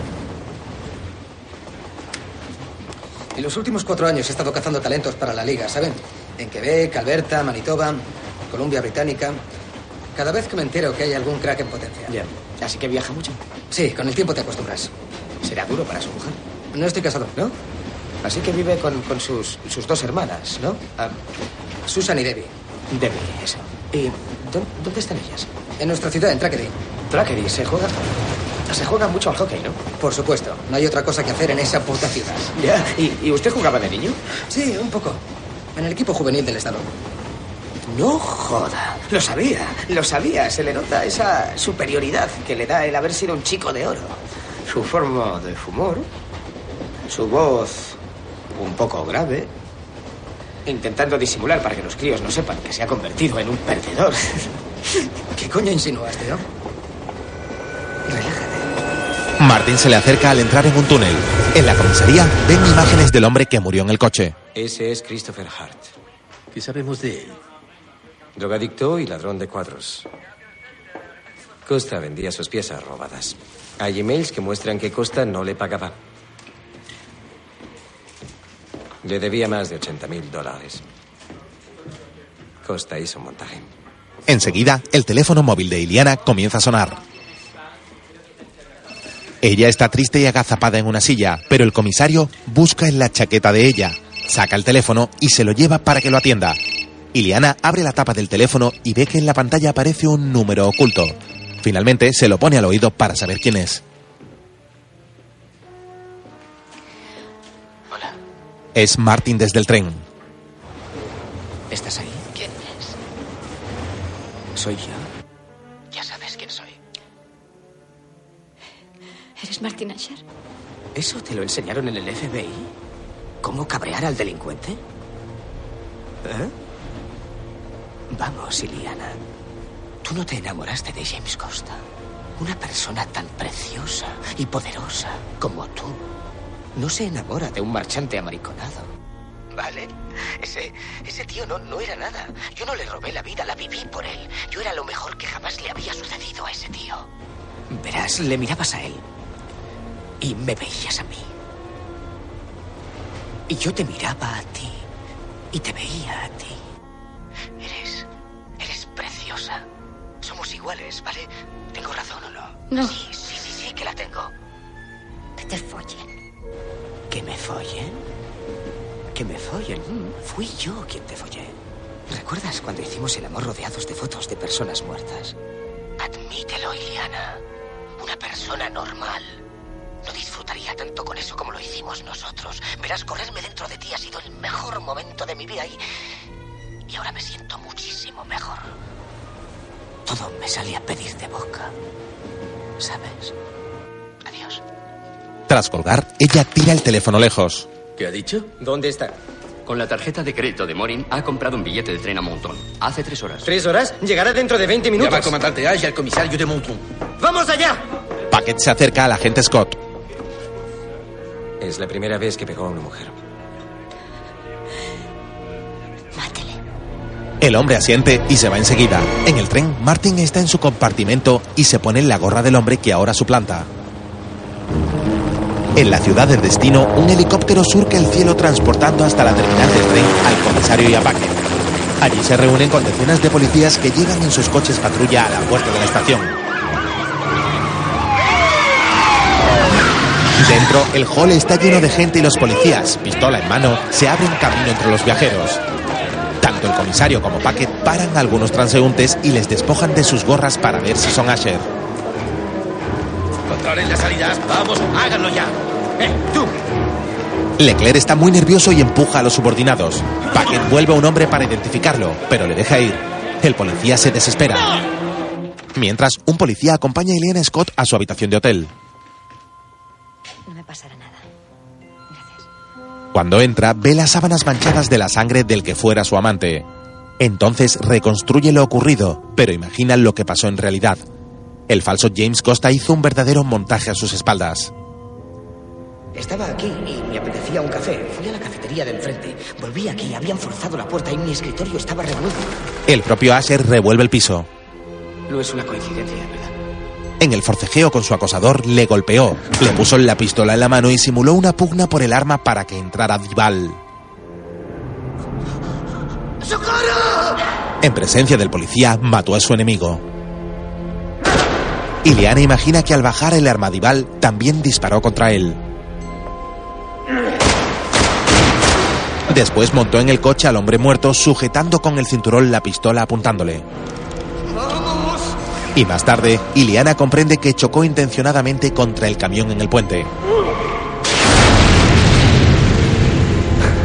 En los últimos cuatro años he estado cazando talentos para la liga, ¿saben? En Quebec, Alberta, Manitoba, Columbia Británica. Cada vez que me entero que hay algún crack en potencia. Ya. Así que viaja mucho. Sí, con el tiempo te acostumbras. Será duro para su mujer. No estoy casado. ¿No? Así que vive con, con sus, sus dos hermanas, ¿no? Ah, Susan y Debbie. Debbie, eso. ¿Y dó- dónde están ellas? En nuestra ciudad, en Trackery. Trackery, se juega. Se juega mucho al hockey, ¿no? Por supuesto. No hay otra cosa que hacer en esa puta ciudad. Ya. ¿Y, y usted jugaba de niño? Sí, un poco. En el equipo juvenil del estado. No joda. Lo sabía, lo sabía. Se le nota esa superioridad que le da el haber sido un chico de oro. Su forma de fumar, su voz un poco grave, intentando disimular para que los críos no sepan que se ha convertido en un perdedor. ¿Qué coño insinuaste, no? Martin se le acerca al entrar en un túnel. En la comisaría ven imágenes del hombre que murió en el coche. Ese es Christopher Hart. ¿Qué sabemos de él? Drogadicto y ladrón de cuadros. Costa vendía sus piezas robadas. Hay emails que muestran que Costa no le pagaba. Le debía más de 80 mil dólares. Costa hizo un montaje. Enseguida, el teléfono móvil de Iliana comienza a sonar. Ella está triste y agazapada en una silla, pero el comisario busca en la chaqueta de ella, saca el teléfono y se lo lleva para que lo atienda. Iliana abre la tapa del teléfono y ve que en la pantalla aparece un número oculto. Finalmente se lo pone al oído para saber quién es. Hola. Es Martin desde el tren. ¿Estás ahí? Soy yo. Ya sabes quién soy. ¿Eres Martin Asher? ¿Eso te lo enseñaron en el FBI? ¿Cómo cabrear al delincuente? ¿Eh? Vamos, Iliana. Tú no te enamoraste de James Costa. Una persona tan preciosa y poderosa como tú no se enamora de un marchante amariconado. ¿Vale? Ese, ese tío no, no era nada. Yo no le robé la vida, la viví por él. Yo era lo mejor que jamás le había sucedido a ese tío. veías, le mirabas a él. Y me veías a mí. Y yo te miraba a ti. Y te veía a ti. Eres. Eres preciosa. Somos iguales, ¿vale? ¿Tengo razón o no? No. Sí, sí, sí, sí, que la tengo. Que te follen. ¿Que me follen? Que me follen. Fui yo quien te follé. ¿Recuerdas cuando hicimos el amor rodeados de fotos de personas muertas? Admítelo, Iliana. Una persona normal no disfrutaría tanto con eso como lo hicimos nosotros. Verás, correrme dentro de ti ha sido el mejor momento de mi vida y. Y ahora me siento muchísimo mejor. Todo me sale a pedir de boca. ¿Sabes? Adiós. Tras colgar, ella tira el teléfono lejos. ¿Qué ha dicho? ¿Dónde está? Con la tarjeta de crédito de Morin ha comprado un billete de tren a Monton. Hace tres horas. ¿Tres horas? Llegará dentro de 20 minutos. Llama al comandante Ash y al comisario de Monton. ¡Vamos allá! Paquet se acerca al agente Scott. Es la primera vez que pegó a una mujer. El hombre asiente y se va enseguida. En el tren, Martin está en su compartimento y se pone la gorra del hombre que ahora suplanta. En la ciudad del destino, un helicóptero surca el cielo transportando hasta la terminal del tren al comisario y a Paquet. Allí se reúnen con decenas de policías que llegan en sus coches patrulla a la puerta de la estación. Dentro, el hall está lleno de gente y los policías, pistola en mano, se abren camino entre los viajeros. Tanto el comisario como Paquet paran a algunos transeúntes y les despojan de sus gorras para ver si son Asher. Controlen las salidas. Vamos, háganlo ya. ¡Eh, tú! Leclerc está muy nervioso y empuja a los subordinados. Paquet vuelve a un hombre para identificarlo, pero le deja ir. El policía se desespera. Mientras, un policía acompaña a Eliana Scott a su habitación de hotel. No me pasará nada. Cuando entra, ve las sábanas manchadas de la sangre del que fuera su amante. Entonces reconstruye lo ocurrido, pero imagina lo que pasó en realidad. El falso James Costa hizo un verdadero montaje a sus espaldas. Estaba aquí y me apetecía un café. Fui a la cafetería del frente. Volví aquí, habían forzado la puerta y mi escritorio estaba revuelto. El propio Asher revuelve el piso. No es una coincidencia, ¿verdad? En el forcejeo con su acosador, le golpeó, le puso la pistola en la mano y simuló una pugna por el arma para que entrara Dival. ¡Socorro! En presencia del policía, mató a su enemigo. Ileana imagina que al bajar el arma Dival, también disparó contra él. Después montó en el coche al hombre muerto, sujetando con el cinturón la pistola apuntándole. Y más tarde, Ileana comprende que chocó intencionadamente contra el camión en el puente.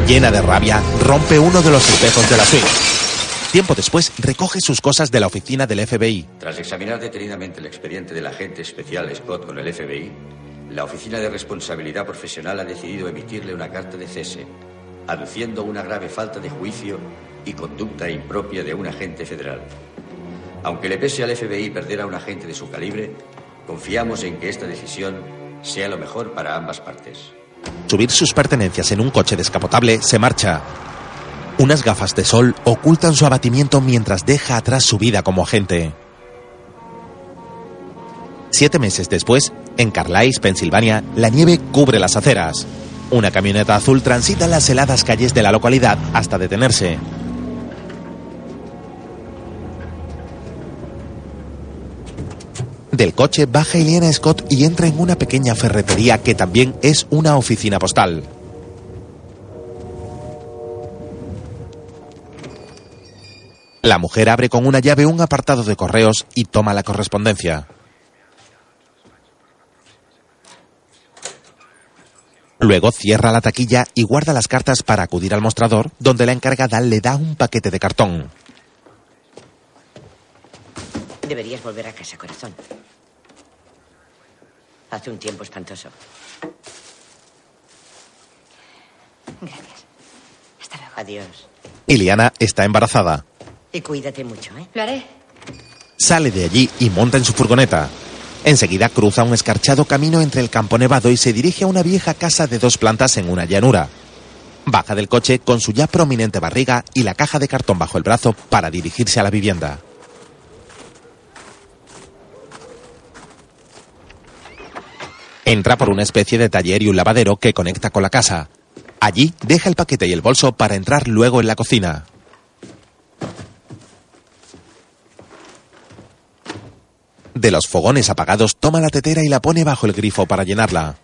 Llena de rabia, rompe uno de los espejos de la suite. Tiempo después, recoge sus cosas de la oficina del FBI. Tras examinar detenidamente el expediente del agente especial Scott con el FBI, la Oficina de Responsabilidad Profesional ha decidido emitirle una carta de cese, aduciendo una grave falta de juicio y conducta impropia de un agente federal. Aunque le pese al FBI perder a un agente de su calibre, confiamos en que esta decisión sea lo mejor para ambas partes. Subir sus pertenencias en un coche descapotable, se marcha. Unas gafas de sol ocultan su abatimiento mientras deja atrás su vida como agente. Siete meses después, en Carlisle, Pensilvania, la nieve cubre las aceras. Una camioneta azul transita las heladas calles de la localidad hasta detenerse. Del coche baja Eliana Scott y entra en una pequeña ferretería que también es una oficina postal. La mujer abre con una llave un apartado de correos y toma la correspondencia. Luego cierra la taquilla y guarda las cartas para acudir al mostrador, donde la encargada le da un paquete de cartón. Deberías volver a casa, corazón. Hace un tiempo espantoso. Gracias. Hasta luego. Adiós. Iliana está embarazada. Y cuídate mucho, ¿eh? Lo haré. Sale de allí y monta en su furgoneta. Enseguida cruza un escarchado camino entre el campo nevado y se dirige a una vieja casa de dos plantas en una llanura. Baja del coche con su ya prominente barriga y la caja de cartón bajo el brazo para dirigirse a la vivienda. Entra por una especie de taller y un lavadero que conecta con la casa. Allí deja el paquete y el bolso para entrar luego en la cocina. De los fogones apagados toma la tetera y la pone bajo el grifo para llenarla.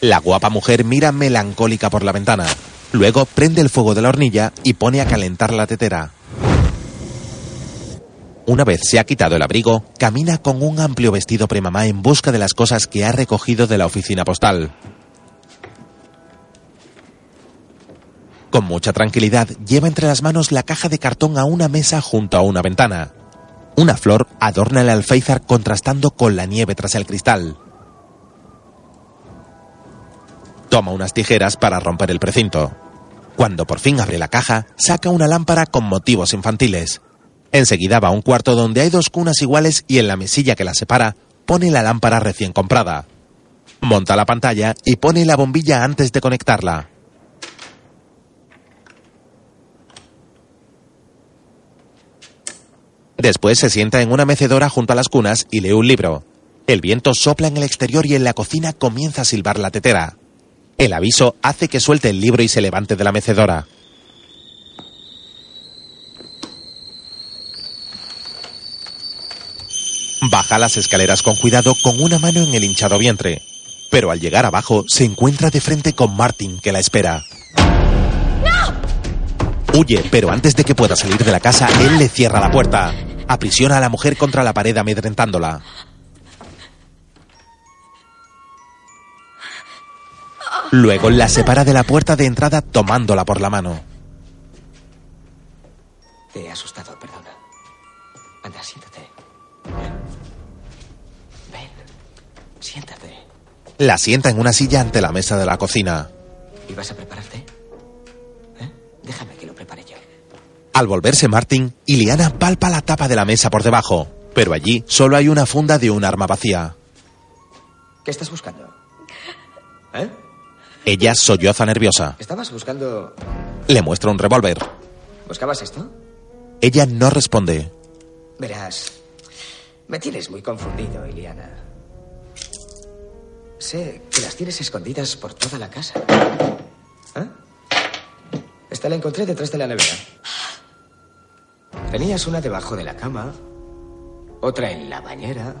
La guapa mujer mira melancólica por la ventana. Luego prende el fuego de la hornilla y pone a calentar la tetera. Una vez se ha quitado el abrigo, camina con un amplio vestido premamá en busca de las cosas que ha recogido de la oficina postal. Con mucha tranquilidad lleva entre las manos la caja de cartón a una mesa junto a una ventana. Una flor adorna el alféizar contrastando con la nieve tras el cristal. Toma unas tijeras para romper el precinto. Cuando por fin abre la caja, saca una lámpara con motivos infantiles. Enseguida va a un cuarto donde hay dos cunas iguales y en la mesilla que las separa pone la lámpara recién comprada. Monta la pantalla y pone la bombilla antes de conectarla. Después se sienta en una mecedora junto a las cunas y lee un libro. El viento sopla en el exterior y en la cocina comienza a silbar la tetera. El aviso hace que suelte el libro y se levante de la mecedora. Baja las escaleras con cuidado con una mano en el hinchado vientre. Pero al llegar abajo se encuentra de frente con Martin que la espera. Huye, pero antes de que pueda salir de la casa, él le cierra la puerta. Aprisiona a la mujer contra la pared amedrentándola. Luego la separa de la puerta de entrada tomándola por la mano. Te he asustado, perdona. Anda, siéntate. Ven. Siéntate. La sienta en una silla ante la mesa de la cocina. ¿Ibas a prepararte? Al volverse Martin, Iliana palpa la tapa de la mesa por debajo, pero allí solo hay una funda de un arma vacía. ¿Qué estás buscando? ¿Eh? Ella solloza nerviosa. ¿Estabas buscando... Le muestra un revólver. ¿Buscabas esto? Ella no responde. Verás, me tienes muy confundido, Iliana. Sé que las tienes escondidas por toda la casa. ¿Eh? Esta la encontré detrás de la nevera. Tenías una debajo de la cama, otra en la bañera.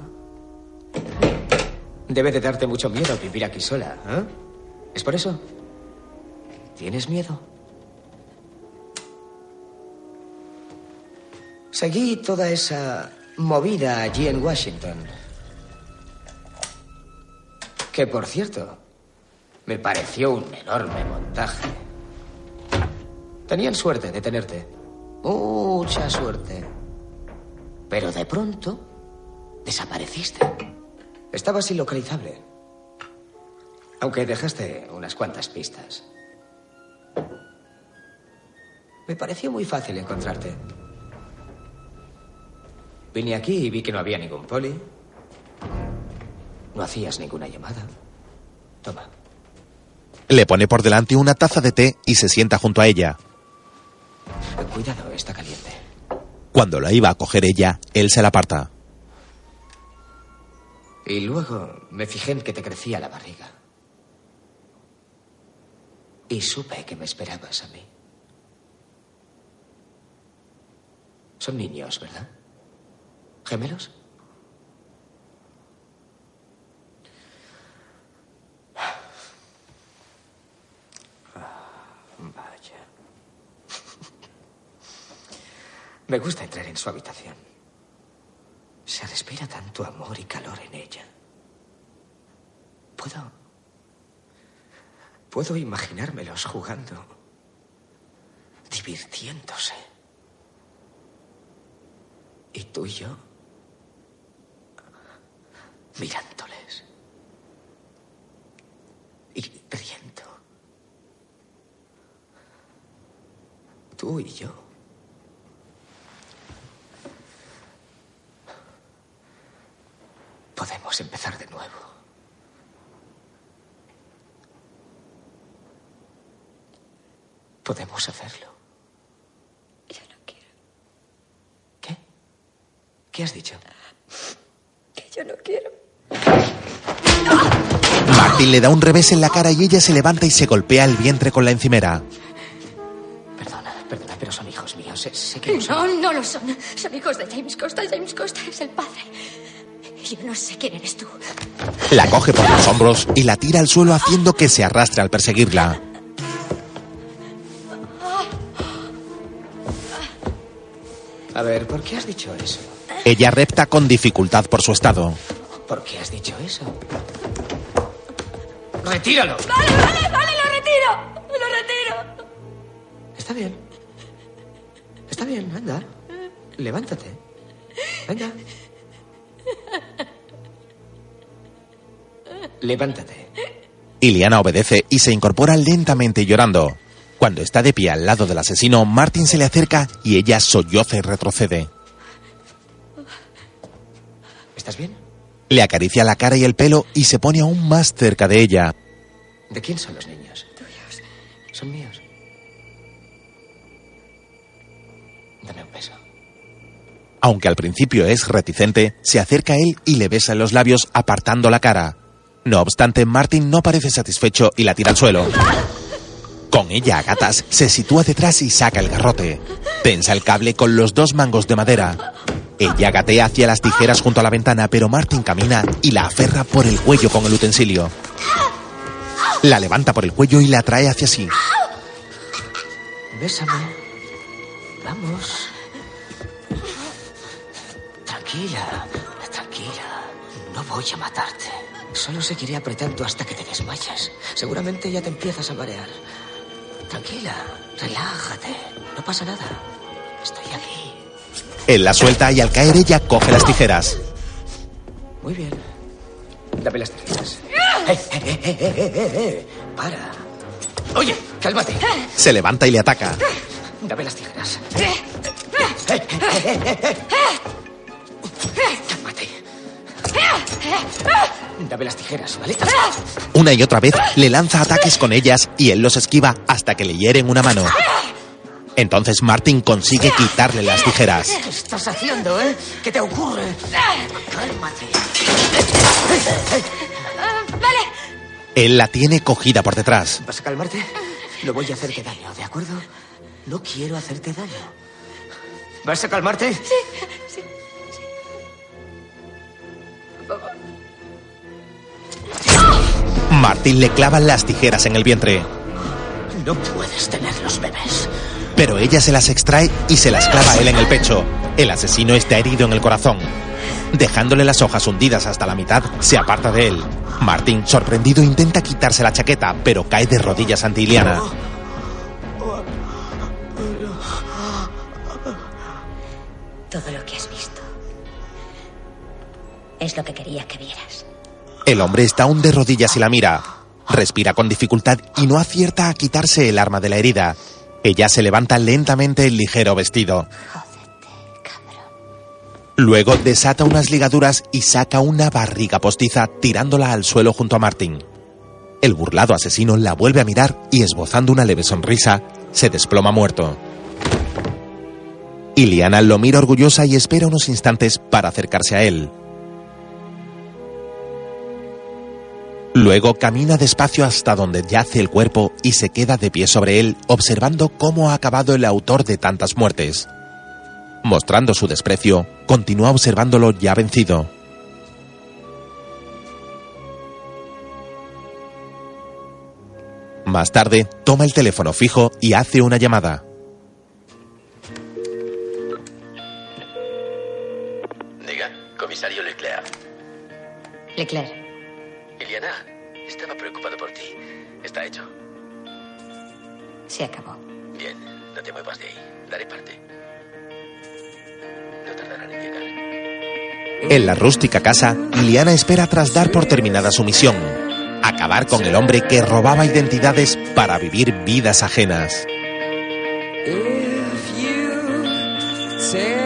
Debe de darte mucho miedo vivir aquí sola, ¿eh? ¿Es por eso? ¿Tienes miedo? Seguí toda esa movida allí en Washington. Que, por cierto, me pareció un enorme montaje. Tenían suerte de tenerte. Mucha suerte. Pero de pronto desapareciste. Estabas ilocalizable. Aunque dejaste unas cuantas pistas. Me pareció muy fácil encontrarte. Vine aquí y vi que no había ningún poli. No hacías ninguna llamada. Toma. Le pone por delante una taza de té y se sienta junto a ella. Cuidado, está caliente. Cuando la iba a coger ella, él se la aparta. Y luego me fijé en que te crecía la barriga. Y supe que me esperabas a mí. Son niños, ¿verdad? ¿Gemelos? Vaya. Me gusta entrar en su habitación. Se respira tanto amor y calor en ella. Puedo. Puedo imaginármelos jugando. Divirtiéndose. Y tú y yo. Mirándoles. Y riendo. Tú y yo. Podemos empezar de nuevo. Podemos hacerlo. Yo no quiero. ¿Qué? ¿Qué has dicho? Que yo no quiero. Martin le da un revés en la cara y ella se levanta y se golpea el vientre con la encimera. Perdona, perdona, pero son hijos míos. Sé, sé que lo No, son. no lo son. Son hijos de James Costa. James Costa es el padre. Yo no sé quién eres tú. La coge por los hombros y la tira al suelo haciendo que se arrastre al perseguirla. A ver, ¿por qué has dicho eso? Ella repta con dificultad por su estado. ¿Por qué has dicho eso? ¡Retíralo! Vale, vale, vale, lo retiro. Lo retiro. Está bien. Está bien, anda. Levántate. Venga. Levántate. Iliana obedece y se incorpora lentamente llorando. Cuando está de pie al lado del asesino, Martin se le acerca y ella solloza y retrocede. ¿Estás bien? Le acaricia la cara y el pelo y se pone aún más cerca de ella. ¿De quién son los niños? Tuyos. Son míos. Dame un beso. Aunque al principio es reticente, se acerca a él y le besa en los labios apartando la cara. No obstante, Martin no parece satisfecho y la tira al suelo. Con ella a gatas, se sitúa detrás y saca el garrote. Tensa el cable con los dos mangos de madera. Ella gatea hacia las tijeras junto a la ventana, pero Martin camina y la aferra por el cuello con el utensilio. La levanta por el cuello y la trae hacia sí. Bésame. Vamos. Tranquila, tranquila. No voy a matarte. Solo seguiré apretando hasta que te desmayes. Seguramente ya te empiezas a marear. Tranquila, relájate. No pasa nada. Estoy aquí. Él la suelta y al caer ella coge las tijeras. Muy bien. Dame las tijeras. ¡Eh, eh, eh, eh, eh, eh, eh! ¡Para! Oye, cálmate. Se levanta y le ataca. Dame las tijeras. Dame las tijeras, ¿vale? Una y otra vez le lanza ataques con ellas y él los esquiva hasta que le hieren una mano. Entonces Martin consigue quitarle las tijeras. ¿Qué estás haciendo, eh? ¿Qué te ocurre? Cálmate. Vale. Él la tiene cogida por detrás. ¿Vas a calmarte? No voy a hacerte daño, ¿de acuerdo? No quiero hacerte daño. ¿Vas a calmarte? Sí, sí. Martin le clava las tijeras en el vientre, No puedes tener los bebés. pero ella se las extrae y se las clava a él en el pecho. El asesino está herido en el corazón. Dejándole las hojas hundidas hasta la mitad, se aparta de él. Martin, sorprendido, intenta quitarse la chaqueta, pero cae de rodillas ante Iliana. Todo lo que es lo que quería que vieras. El hombre está aún de rodillas y la mira. Respira con dificultad y no acierta a quitarse el arma de la herida. Ella se levanta lentamente el ligero vestido. Luego desata unas ligaduras y saca una barriga postiza tirándola al suelo junto a Martin. El burlado asesino la vuelve a mirar y esbozando una leve sonrisa, se desploma muerto. Iliana lo mira orgullosa y espera unos instantes para acercarse a él. Luego camina despacio hasta donde yace el cuerpo y se queda de pie sobre él, observando cómo ha acabado el autor de tantas muertes. Mostrando su desprecio, continúa observándolo ya vencido. Más tarde, toma el teléfono fijo y hace una llamada. Diga, comisario Leclerc. Leclerc, Estaba preocupado por ti. Está hecho. se acabó. Bien, no te muevas de ahí. Daré parte. No tardarán en llegar. En la rústica casa, Iliana espera tras dar por terminada su misión, acabar con el hombre que robaba identidades para vivir vidas ajenas. If you